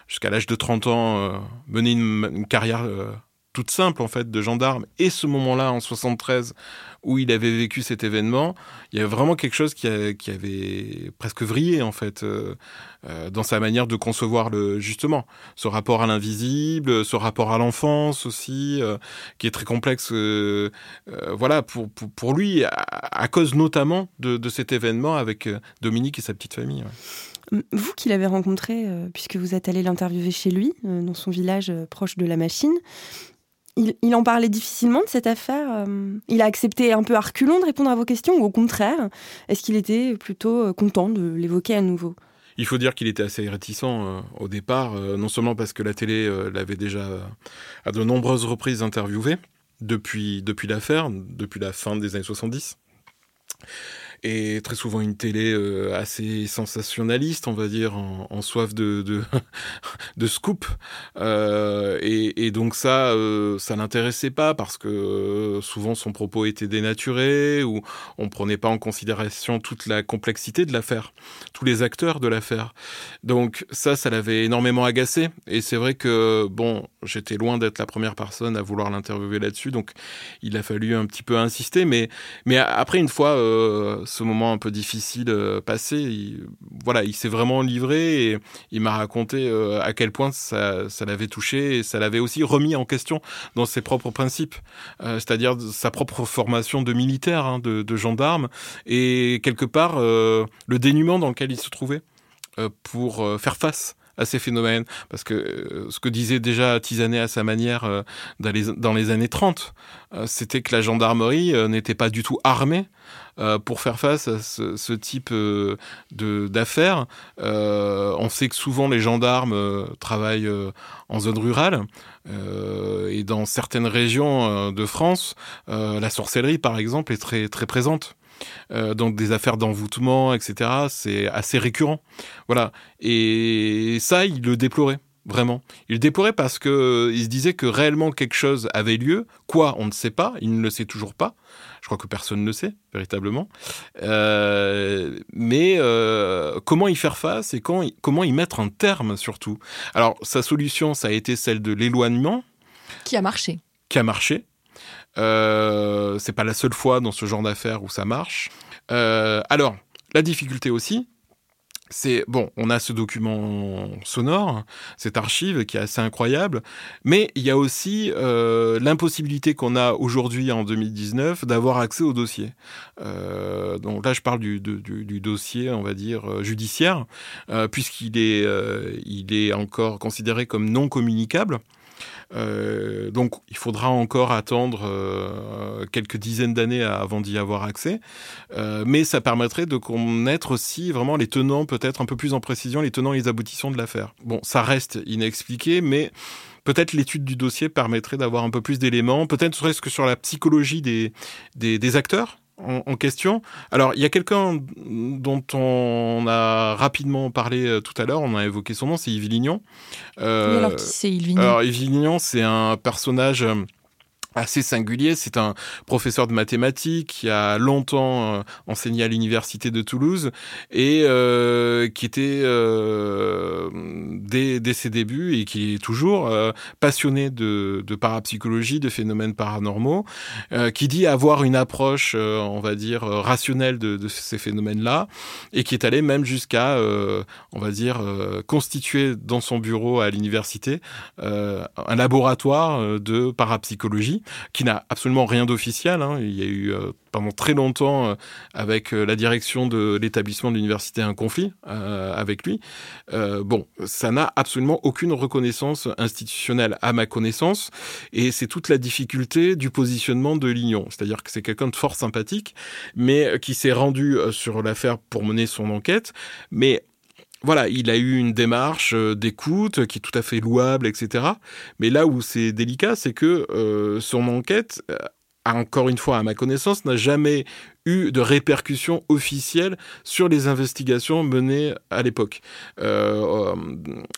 jusqu'à l'âge de 30 ans mené une carrière toute simple en fait de gendarme et ce moment-là en 73 où il avait vécu cet événement, il y avait vraiment quelque chose qui, avait presque vrillé en fait euh, euh, dans sa manière de concevoir le justement ce rapport à l'invisible, ce rapport à l'enfance aussi euh, qui est très complexe. voilà pour, pour, lui à, cause notamment de, cet événement avec Dominique et sa petite famille. Vous qui l'avez rencontré, puisque vous êtes allé l'interviewer chez lui, dans son village proche de la machine, il, en parlait difficilement de cette affaire. Euh, il a accepté un peu à reculons de répondre à vos questions ou au contraire, est-ce qu'il était plutôt euh, content de l'évoquer à nouveau? Il faut dire qu'il était assez réticent euh, au départ, non seulement parce que la télé l'avait déjà à de nombreuses reprises interviewé depuis, depuis l'affaire, depuis la fin des années 70 et très souvent une télé euh, assez sensationnaliste, on va dire, en, soif de, *laughs* de, scoop. Euh, et, et, donc ça, euh, ça l'intéressait pas parce que euh, souvent son propos était dénaturé ou on prenait pas en considération toute la complexité de l'affaire, tous les acteurs de l'affaire. Donc ça, ça l'avait énormément agacé. Et c'est vrai que bon, j'étais loin d'être la première personne à vouloir l'interviewer là-dessus, donc il a fallu un petit peu insister. Mais mais après une fois ce moment un peu difficile euh, passé, il, voilà, il s'est vraiment livré et il m'a raconté euh, à quel point ça, l'avait touché et ça l'avait aussi remis en question dans ses propres principes, euh, c'est-à-dire sa propre formation de militaire, hein, de, de, gendarme et quelque part le dénuement dans lequel il se trouvait pour faire face à ces phénomènes. Parce que euh, ce que disait déjà Tisanet à sa manière euh, dans, les, années 30, euh, c'était que la gendarmerie n'était pas du tout armée pour faire face à ce, type d'affaires. on sait que souvent les gendarmes travaillent en zone rurale et dans certaines régions de France, la sorcellerie par exemple est très très présente. Donc des affaires d'envoûtement, etc. C'est assez récurrent. Voilà. Et ça, il le déplorait. Vraiment. Il le déplorait parce que il se disait que réellement quelque chose avait lieu. Quoi, on ne sait pas. Il ne le sait toujours pas. Je crois que personne ne le sait véritablement. Euh, mais euh, comment y faire face et quand, comment y mettre un terme surtout? Alors sa solution, ça a été celle de l'éloignement. Qui a marché. Qui a marché. Euh, c'est pas la seule fois dans ce genre d'affaires où ça marche. Euh, alors la difficulté aussi, c'est bon, on a ce document sonore, cette archive qui est assez incroyable, mais il y a aussi euh, l'impossibilité qu'on a aujourd'hui en 2019 d'avoir accès au dossier. Donc là, je parle du, dossier, on va dire judiciaire, puisqu'il est, il est encore considéré comme non communicable. Euh, donc il faudra encore attendre euh, quelques dizaines d'années avant d'y avoir accès. Euh, mais ça permettrait de connaître aussi vraiment les tenants, peut-être un peu plus en précision, les tenants et les aboutissants de l'affaire. Bon, ça reste inexpliqué, mais peut-être l'étude du dossier permettrait d'avoir un peu plus d'éléments, peut-être serait-ce que sur la psychologie des, des, des acteurs en, question. Alors, il y a quelqu'un dont on a rapidement parlé euh, tout à l'heure, on a évoqué son nom, c'est Yves Lignon. Euh, alors, qui c'est Yves Lignon? Alors, Yves Lignon, c'est un personnage euh, assez singulier. C'est un professeur de mathématiques qui a longtemps euh, enseigné à l'université de Toulouse et euh, qui était euh, dès, dès, ses débuts et qui est toujours euh, passionné de, de, parapsychologie, de phénomènes paranormaux, euh, qui dit avoir une approche, on va dire, rationnelle de, de ces phénomènes-là et qui est allé même jusqu'à, on va dire, constituer dans son bureau à l'université un laboratoire de parapsychologie qui n'a absolument rien d'officiel. Hein. Il y a eu euh, pendant très longtemps euh, avec euh, la direction de l'établissement de l'université un conflit avec lui. bon, ça n'a absolument aucune reconnaissance institutionnelle à ma connaissance, et c'est toute la difficulté du positionnement de Lignon. C'est-à-dire que c'est quelqu'un de fort sympathique, mais qui s'est rendu sur l'affaire pour mener son enquête, mais voilà, il a eu une démarche euh, d'écoute qui est tout à fait louable, etc. Mais là où c'est délicat, c'est que euh, son enquête, euh, encore une fois à ma connaissance, n'a jamais eu de répercussions officielles sur les investigations menées à l'époque. Euh,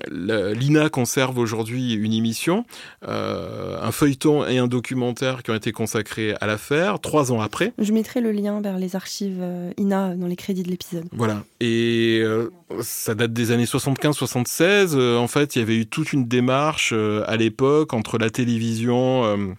euh L'INA conserve aujourd'hui une émission, euh, un feuilleton et un documentaire qui ont été consacrés à l'affaire trois ans après. Je mettrai le lien vers les archives INA dans les crédits de l'épisode. Voilà. Et euh, ça date des années 75-76. en fait, il y avait eu toute une démarche à l'époque entre la télévision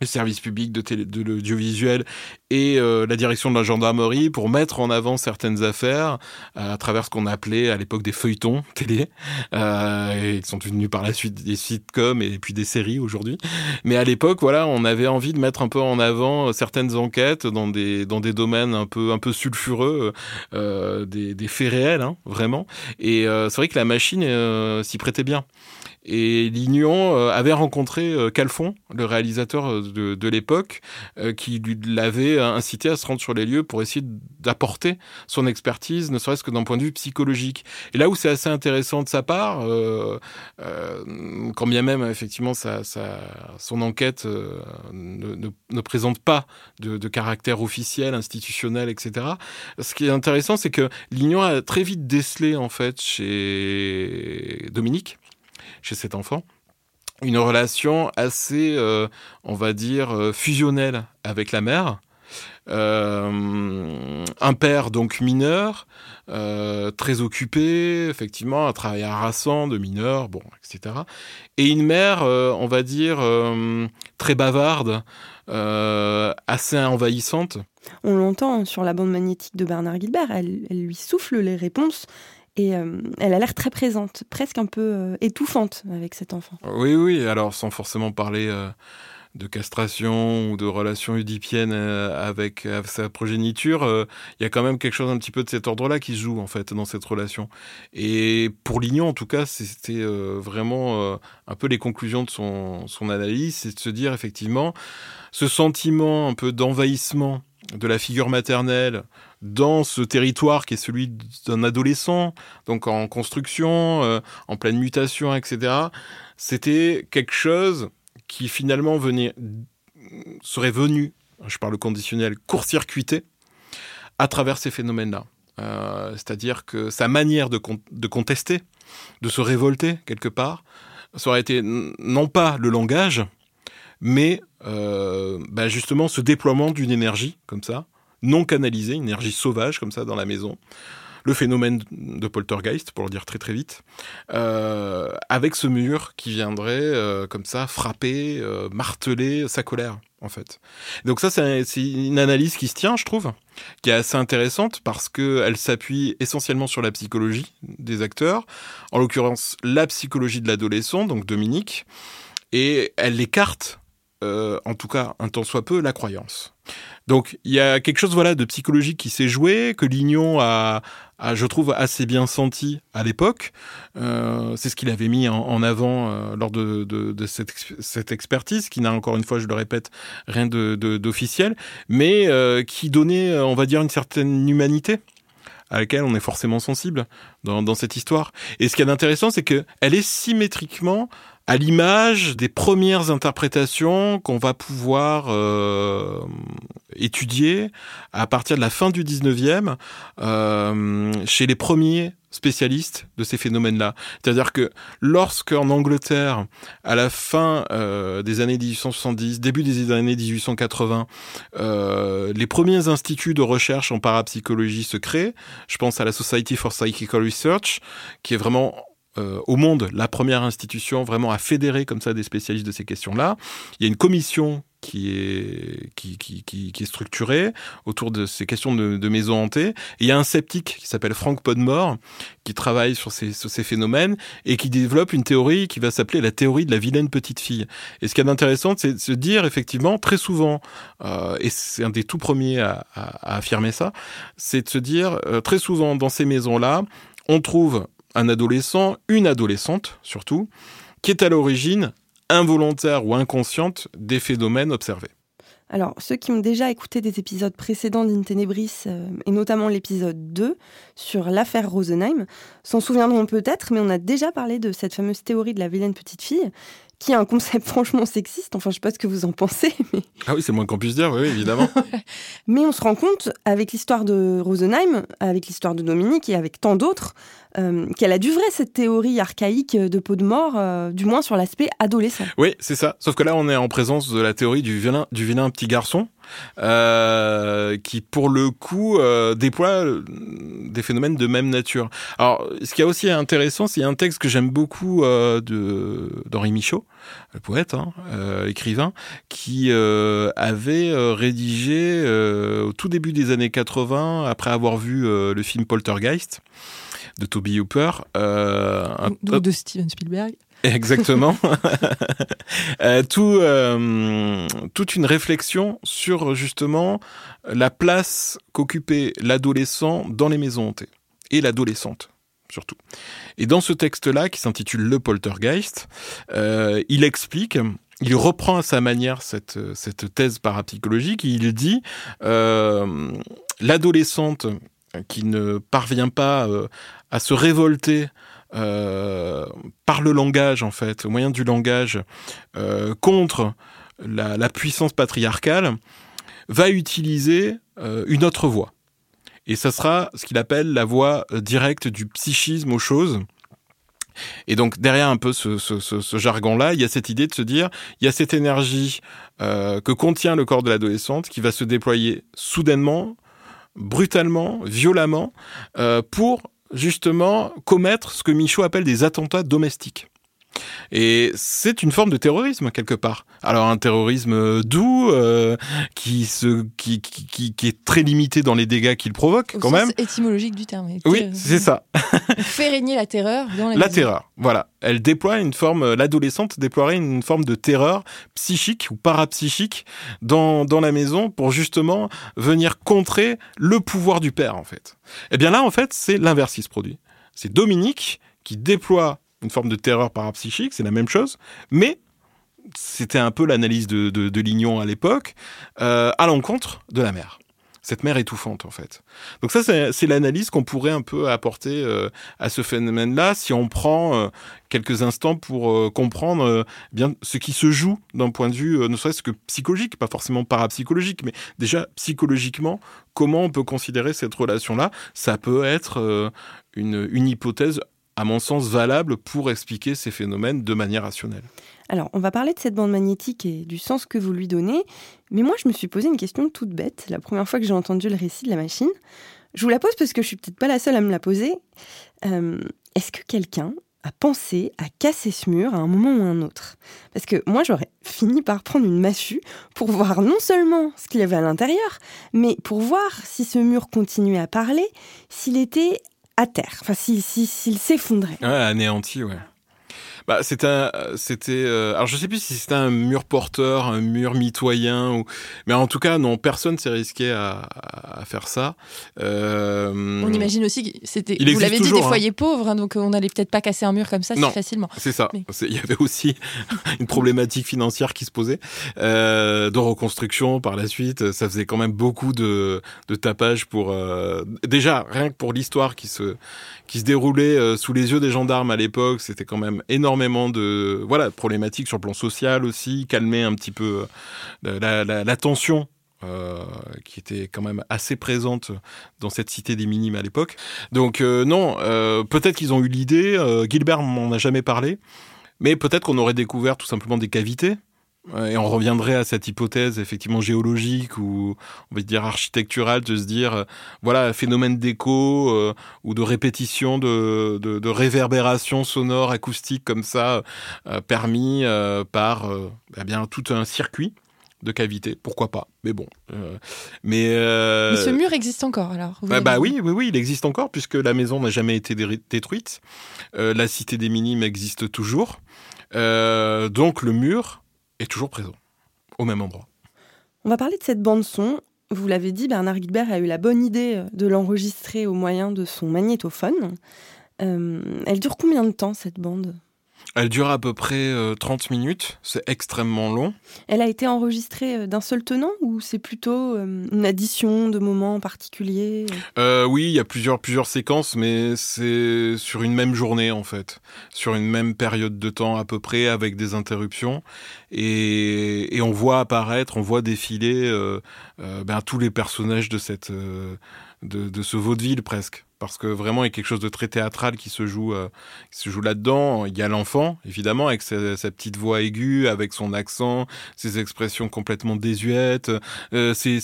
le service public de, télé, de l'audiovisuel et euh, la direction de la gendarmerie pour mettre en avant certaines affaires euh, à travers ce qu'on appelait à l'époque des feuilletons *laughs* télé. Euh, ils sont devenus par la suite des sitcoms et puis des séries aujourd'hui. Mais à l'époque, voilà, on avait envie de mettre un peu en avant certaines enquêtes dans des dans des domaines un peu un peu sulfureux, euh, des, des faits réels, hein, vraiment. Et c'est vrai que la machine s'y prêtait bien. Et Lignon euh, avait rencontré euh, Calfon, le réalisateur euh, de, l'époque, qui l'avait incité à se rendre sur les lieux pour essayer d'apporter son expertise, ne serait-ce que d'un point de vue psychologique. Et là où c'est assez intéressant de sa part, quand bien même effectivement sa, son enquête ne, présente pas de, de, caractère officiel, institutionnel, etc. Ce qui est intéressant, c'est que Lignon a très vite décelé en fait chez Dominique chez cet enfant une relation assez, euh, on va dire, euh, fusionnelle avec la mère. Euh, un père donc mineur, très occupé, effectivement, un travail harassant de mineur, bon, etc. Et une mère, on va dire, très bavarde, assez envahissante. On l'entend sur la bande magnétique de Bernard Guilbert, elle, elle lui souffle les réponses et euh, elle a l'air très présente, presque un peu euh, étouffante avec cet enfant. Oui, oui, alors sans forcément parler euh, de castration ou de relation oedipienne euh, avec, avec, sa progéniture, il euh, y a quand même quelque chose un petit peu de cet ordre-là qui joue en fait dans cette relation. Et pour Lignon, en tout cas, c'était euh, vraiment un peu les conclusions de son, son analyse, c'est de se dire effectivement ce sentiment un peu d'envahissement de la figure maternelle dans ce territoire qui est celui d'un adolescent, donc en construction, euh, en pleine mutation, etc. C'était quelque chose qui finalement serait venu, je parle conditionnel, court-circuiter à travers ces phénomènes-là. Euh, c'est-à-dire que sa manière de, de, contester, de se révolter quelque part, ça aurait été non pas le langage, mais euh, bah justement ce déploiement d'une énergie comme ça, non canalisée, une énergie sauvage comme ça dans la maison. Le phénomène de poltergeist, pour le dire très très vite, euh, avec ce mur qui viendrait euh, comme ça frapper, euh, marteler sa colère en fait. Donc ça c'est une analyse qui se tient, je trouve, qui est assez intéressante parce que elle s'appuie essentiellement sur la psychologie des acteurs, en l'occurrence la psychologie de l'adolescent, donc Dominique, et elle écarte en tout cas un tant soit peu, la croyance. Donc il y a quelque chose voilà de psychologique qui s'est joué, que Lignon a, je trouve, assez bien senti à l'époque. Euh, c'est ce qu'il avait mis en, avant euh, lors de, cette, expertise, qui n'a encore une fois, je le répète, rien d'officiel, mais qui donnait, on va dire, une certaine humanité à laquelle on est forcément sensible dans, dans cette histoire. Et ce qui est intéressant, c'est que elle est symétriquement à l'image des premières interprétations qu'on va pouvoir euh, étudier à partir de la fin du 19e euh, chez les premiers spécialistes de ces phénomènes-là. C'est-à-dire que lorsque en Angleterre, à la fin euh, des années 1870, début des années 1880, euh, les premiers instituts de recherche en parapsychologie se créent, je pense à la Society for Psychical Research, qui est vraiment euh, au monde la première institution vraiment à fédérer comme ça des spécialistes de ces questions-là. Il y a une commission qui est, structurée autour de ces questions de, de maisons hantées. Et il y a un sceptique qui s'appelle Frank Podmore qui travaille sur ces, phénomènes et qui développe une théorie qui va s'appeler la théorie de la vilaine petite fille. Et ce qui est intéressant, c'est de se dire effectivement très souvent, euh, et c'est un des tout premiers à affirmer ça, c'est de se dire euh, très souvent dans ces maisons-là, on trouve un adolescent, une adolescente surtout, qui est à l'origine involontaire ou inconsciente des phénomènes observés. Alors, ceux qui ont déjà écouté des épisodes précédents d'Intenebris, euh, et notamment l'épisode 2 sur l'affaire Rosenheim, s'en souviendront peut-être, mais on a déjà parlé de cette fameuse théorie de la vilaine petite fille, qui est un concept *laughs* franchement sexiste. Enfin, je sais pas ce que vous en pensez. *laughs* Mais... Ah oui, c'est moins qu'on puisse dire, oui, évidemment. *laughs* mais on se rend compte, avec l'histoire de Rosenheim, avec l'histoire de Dominique et avec tant d'autres, euh, qu'elle a du vrai cette théorie archaïque de peau de mort, euh, du moins sur l'aspect adolescent. Oui, c'est ça. Sauf que là, on est en présence de la théorie du vilain, du vilain petit garçon. Euh, qui pour le coup déploie des phénomènes de même nature. Alors, ce qui est aussi intéressant, c'est un texte que j'aime beaucoup euh, d'Henri Michaud, le poète, hein, euh, écrivain, qui avait rédigé au tout début des années 80, après avoir vu le film Poltergeist de Toby Hooper, un, de Steven Spielberg. *laughs* Exactement. *laughs* euh, tout, euh, toute une réflexion sur justement la place qu'occupait l'adolescent dans les maisons hantées et l'adolescente surtout. Et dans ce texte-là, qui s'intitule Le Poltergeist, euh, il explique il reprend à sa manière cette, thèse parapsychologique. Il dit l'adolescente qui ne parvient pas à se révolter par le langage, en fait, au moyen du langage, euh, contre la, puissance patriarcale, va utiliser euh, une autre voie. Et ça sera ce qu'il appelle la voie euh, directe du psychisme aux choses. Et donc derrière un peu ce, jargon-là, il y a cette idée de se dire, il y a cette énergie euh, que contient le corps de l'adolescente qui va se déployer soudainement, brutalement, violemment, euh, pour justement commettre ce que Michaud appelle des attentats domestiques. Et c'est une forme de terrorisme quelque part. Alors un terrorisme doux euh, qui, se, qui, qui, qui, est très limité dans les dégâts qu'il provoque Au quand sens même. étymologique du terme. Oui, c'est ça. *laughs* fait régner la terreur dans la La terreur, voilà. Elle déploie une forme, l'adolescente déploierait une forme de terreur psychique ou parapsychique dans, dans la maison pour justement venir contrer le pouvoir du père en fait. Et bien là en fait c'est l'inverse qui se produit. C'est Dominique qui déploie une forme de terreur parapsychique, c'est la même chose, mais c'était un peu l'analyse de, de, Lignon à l'époque, euh, à l'encontre de la mère. cette mère étouffante en fait. Donc ça, c'est l'analyse qu'on pourrait un peu apporter euh, à ce phénomène-là si on prend euh, quelques instants pour comprendre bien ce qui se joue d'un point de vue, ne serait-ce que psychologique, pas forcément parapsychologique, mais déjà psychologiquement, comment on peut considérer cette relation-là? Ça peut être une, une hypothèse, à mon sens, valable pour expliquer ces phénomènes de manière rationnelle. Alors, on va parler de cette bande magnétique et du sens que vous lui donnez, mais moi, je me suis posé une question toute bête la première fois que j'ai entendu le récit de la machine. Je vous la pose parce que je suis peut-être pas la seule à me la poser. Euh, est-ce que quelqu'un a pensé à casser ce mur à un moment ou un autre? Parce que moi, j'aurais fini par prendre une massue pour voir non seulement ce qu'il y avait à l'intérieur, mais pour voir si ce mur continuait à parler, s'il était à terre, enfin s'il s'effondrait. Ouais, anéanti, ouais. Bah, c'était, c'était. Euh, alors, je sais plus si c'était un mur porteur, un mur mitoyen, ou. Mais en tout cas, non, personne s'est risqué à, à, faire ça. Euh... On imagine aussi que c'était. Vous l'avez dit, des hein. foyers pauvres, hein, donc on n'allait peut-être pas casser un mur comme ça si facilement. C'est ça. Il y avait aussi *laughs* une problématique financière qui se posait, euh, de reconstruction par la suite. Ça faisait quand même beaucoup de, de tapage pour. Euh, déjà, rien que pour l'histoire qui se qui se déroulait euh, sous les yeux des gendarmes à l'époque. C'était quand même de voilà problématiques sur le plan social aussi, calmer un petit peu euh, la, tension euh, qui était quand même assez présente dans cette cité des minimes à l'époque. Donc euh, non, peut-être qu'ils ont eu l'idée, Gilbert m'en a jamais parlé, mais peut-être qu'on aurait découvert tout simplement des cavités et on reviendrait à cette hypothèse effectivement géologique ou on va dire architecturale de se dire euh, voilà phénomène d'écho euh, ou de répétition de, de, de, réverbération sonore acoustique comme ça euh, permis par eh bien tout un circuit de cavité, pourquoi pas? Mais bon, mais, mais, ce mur existe encore alors bah, bah, oui, oui, oui, il existe encore puisque la maison n'a jamais été détruite, la cité des minimes existe toujours, donc le mur est toujours présent, au même endroit. On va parler de cette bande-son. Vous l'avez dit, Bernard Guilbert a eu la bonne idée euh, de l'enregistrer au moyen de son magnétophone. Euh, elle dure combien de temps, cette bande? Elle dure à peu près 30 euh, minutes, c'est extrêmement long. Elle a été enregistrée euh, d'un seul tenant ou c'est plutôt euh, une addition de moments particuliers Oui, il y a plusieurs, plusieurs séquences, mais c'est sur une même journée en fait, sur une même période de temps à peu près, avec des interruptions. Et, et on voit apparaître, on voit défiler euh, ben, tous les personnages de, cette, de, de ce vaudeville presque parce que vraiment il y a quelque chose de très théâtral qui se joue, euh, qui se joue là-dedans. Il y a l'enfant, évidemment, avec sa, petite voix aiguë, avec son accent, ses expressions complètement désuètes. Euh, c'est,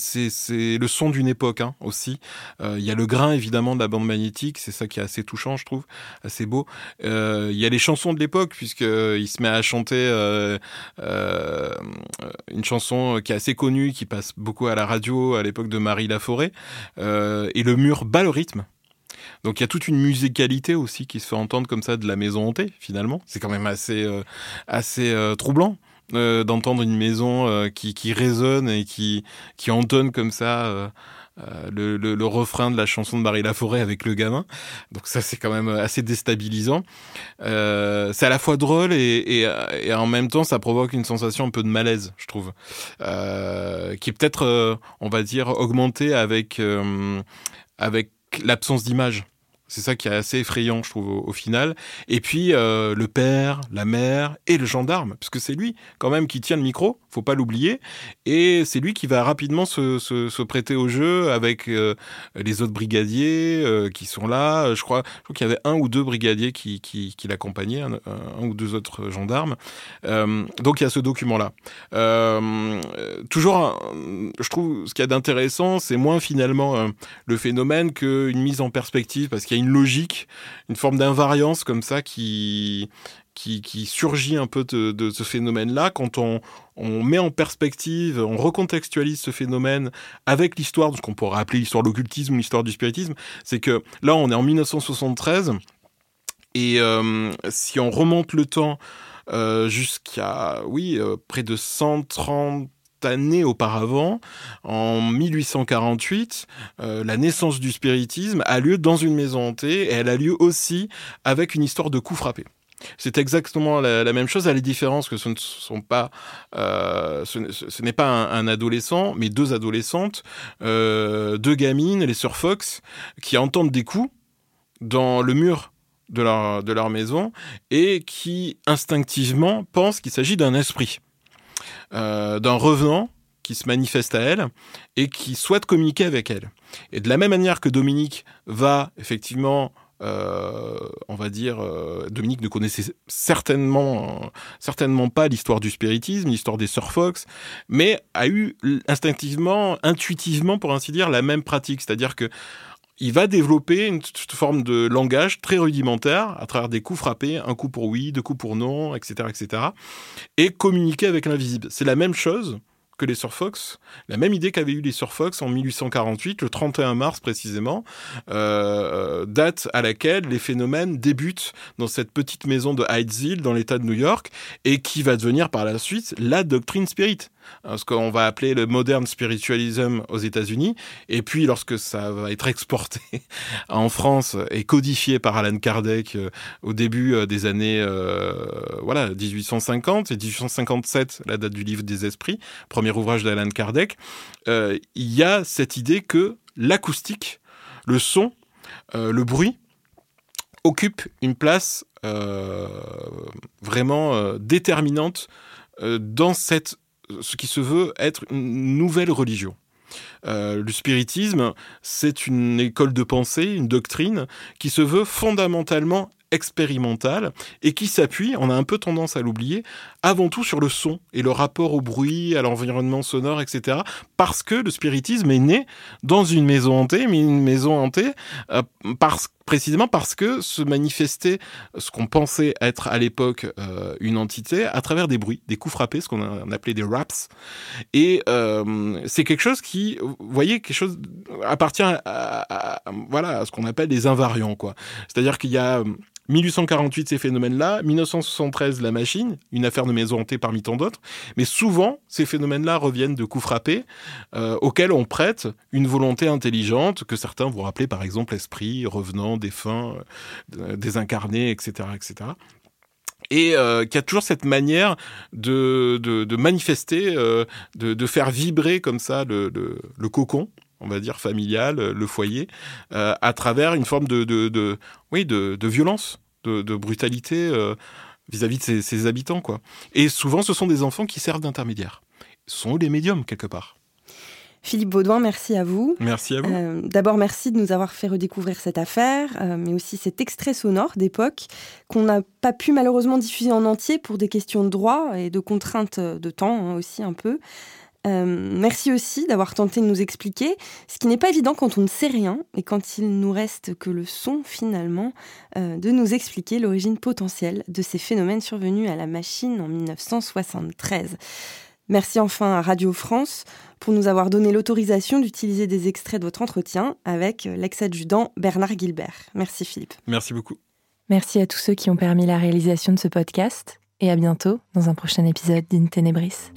le son d'une époque hein, aussi. Euh, il y a le grain, évidemment, de la bande magnétique. C'est ça qui est assez touchant, je trouve, assez beau. Euh, il y a les chansons de l'époque, puisqu'il se met à chanter une chanson qui est assez connue, qui passe beaucoup à la radio à l'époque de Marie Laforêt. et le mur bat le rythme. Donc il y a toute une musicalité aussi qui se fait entendre comme ça de la maison hantée finalement. C'est quand même assez euh, assez euh, troublant. Euh, d'entendre une maison qui, qui résonne et qui, qui entonne comme ça le, le, le, refrain de la chanson de Barry Laforêt avec le gamin. Donc ça c'est quand même assez déstabilisant. c'est à la fois drôle et, et, et, en même temps ça provoque une sensation un peu de malaise, je trouve, qui est peut-être, on va dire, augmentée avec avec l'absence d'image. C'est ça qui est assez effrayant, je trouve, au, final. Et puis euh, le père, la mère et le gendarme, parce que c'est lui quand même qui tient le micro, faut pas l'oublier. Et c'est lui qui va rapidement se, prêter au jeu avec euh, les autres brigadiers euh, qui sont là. Je crois, qu'il y avait un ou deux brigadiers qui l'accompagnaient, un, ou deux autres gendarmes. donc il y a ce document-là. toujours, je trouve, ce qu'il y a d'intéressant, c'est moins finalement le phénomène qu'une mise en perspective, parce qu'il une logique, une forme d'invariance comme ça qui, qui, surgit un peu de, ce phénomène-là quand on, on, met en perspective, on recontextualise ce phénomène avec l'histoire de ce qu'on pourrait appeler l'histoire de l'occultisme l'histoire du spiritisme. C'est que là, on est en 1973 et euh, si on remonte le temps euh, jusqu'à, oui, euh, près de 130 années auparavant, en 1848, euh, la naissance du spiritisme a lieu dans une maison hantée et elle a lieu aussi avec une histoire de coup frappé. C'est exactement la, même chose, à la différence que ce ne sont pas, euh, ce, n'est pas un, adolescent, mais deux adolescentes, euh, deux gamines, les sœurs Fox, qui entendent des coups dans le mur de leur, de leur maison et qui instinctivement pensent qu'il s'agit d'un esprit, euh, d'un revenant qui se manifeste à elle et qui souhaite communiquer avec elle. Et de la même manière que Dominique va effectivement euh, on va dire, euh, Dominique ne connaissait certainement, certainement pas l'histoire du spiritisme, l'histoire des Sœurs Fox, mais a eu instinctivement, intuitivement, pour ainsi dire, la même pratique. C'est-à-dire que il va développer une forme de langage très rudimentaire à travers des coups frappés, un coup pour oui, deux coups pour non, etc., etc., et communiquer avec l'invisible. C'est la même chose que les Fox, la même idée qu'avaient eu les Fox en 1848, le 31 mars précisément, euh, date à laquelle les phénomènes débutent dans cette petite maison de Hyde Hill dans l'État de New York et qui va devenir par la suite la doctrine spirit. Hein, ce qu'on va appeler le modern spiritualism aux États-Unis. Et puis, lorsque ça va être exporté *laughs* en France et codifié par Alan Kardec euh, au début euh, des années euh, voilà 1850 et 1857, la date du livre des esprits, premier ouvrage d'Alan Kardec, il y a cette idée que l'acoustique, le son, le bruit occupe une place vraiment déterminante dans cette ce qui se veut être une nouvelle religion. Euh, le spiritisme, c'est une école de pensée, une doctrine qui se veut fondamentalement expérimentale et qui s'appuie, on a un peu tendance à l'oublier, avant tout sur le son et le rapport au bruit, à l'environnement sonore, etc. Parce que le spiritisme est né dans une maison hantée, mais une maison hantée euh, parce précisément parce que se manifestait ce qu'on pensait être à l'époque euh, une entité à travers des bruits, des coups frappés, ce qu'on appelait des raps. Et euh, c'est quelque chose qui, vous voyez, quelque chose appartient à, voilà ce qu'on appelle des invariants, quoi. C'est-à-dire qu'il y a 1848, ces phénomènes-là. 1973, la machine, une affaire de maison hantée parmi tant d'autres. Mais souvent, ces phénomènes-là reviennent de coups frappés euh, auxquels on prête une volonté intelligente que certains vont rappeler par exemple esprit, revenant, défunt, euh, désincarné, etc., etc et euh, qui a toujours cette manière de, de, manifester, de, faire vibrer comme ça le, le cocon on va dire familial, le foyer, euh, à travers une forme de, de, oui, de, violence, de, brutalité euh, vis-à-vis de ses, habitants, quoi. Et souvent, ce sont des enfants qui servent d'intermédiaires. Sont les médiums quelque part. Philippe Baudouin, merci à vous. Merci à vous. Euh, d'abord, merci de nous avoir fait redécouvrir cette affaire, mais aussi cet extrait sonore d'époque qu'on n'a pas pu malheureusement diffuser en entier pour des questions de droit et de contraintes de temps hein, aussi un peu. Euh, merci aussi d'avoir tenté de nous expliquer, ce qui n'est pas évident quand on ne sait rien et quand il nous reste que le son finalement, euh, de nous expliquer l'origine potentielle de ces phénomènes survenus à la machine en 1973. Merci enfin à Radio France pour nous avoir donné l'autorisation d'utiliser des extraits de votre entretien avec l'ex-adjudant Bernard Gilbert. Merci Philippe. Merci beaucoup. Merci à tous ceux qui ont permis la réalisation de ce podcast et à bientôt dans un prochain épisode d'In Tenebris.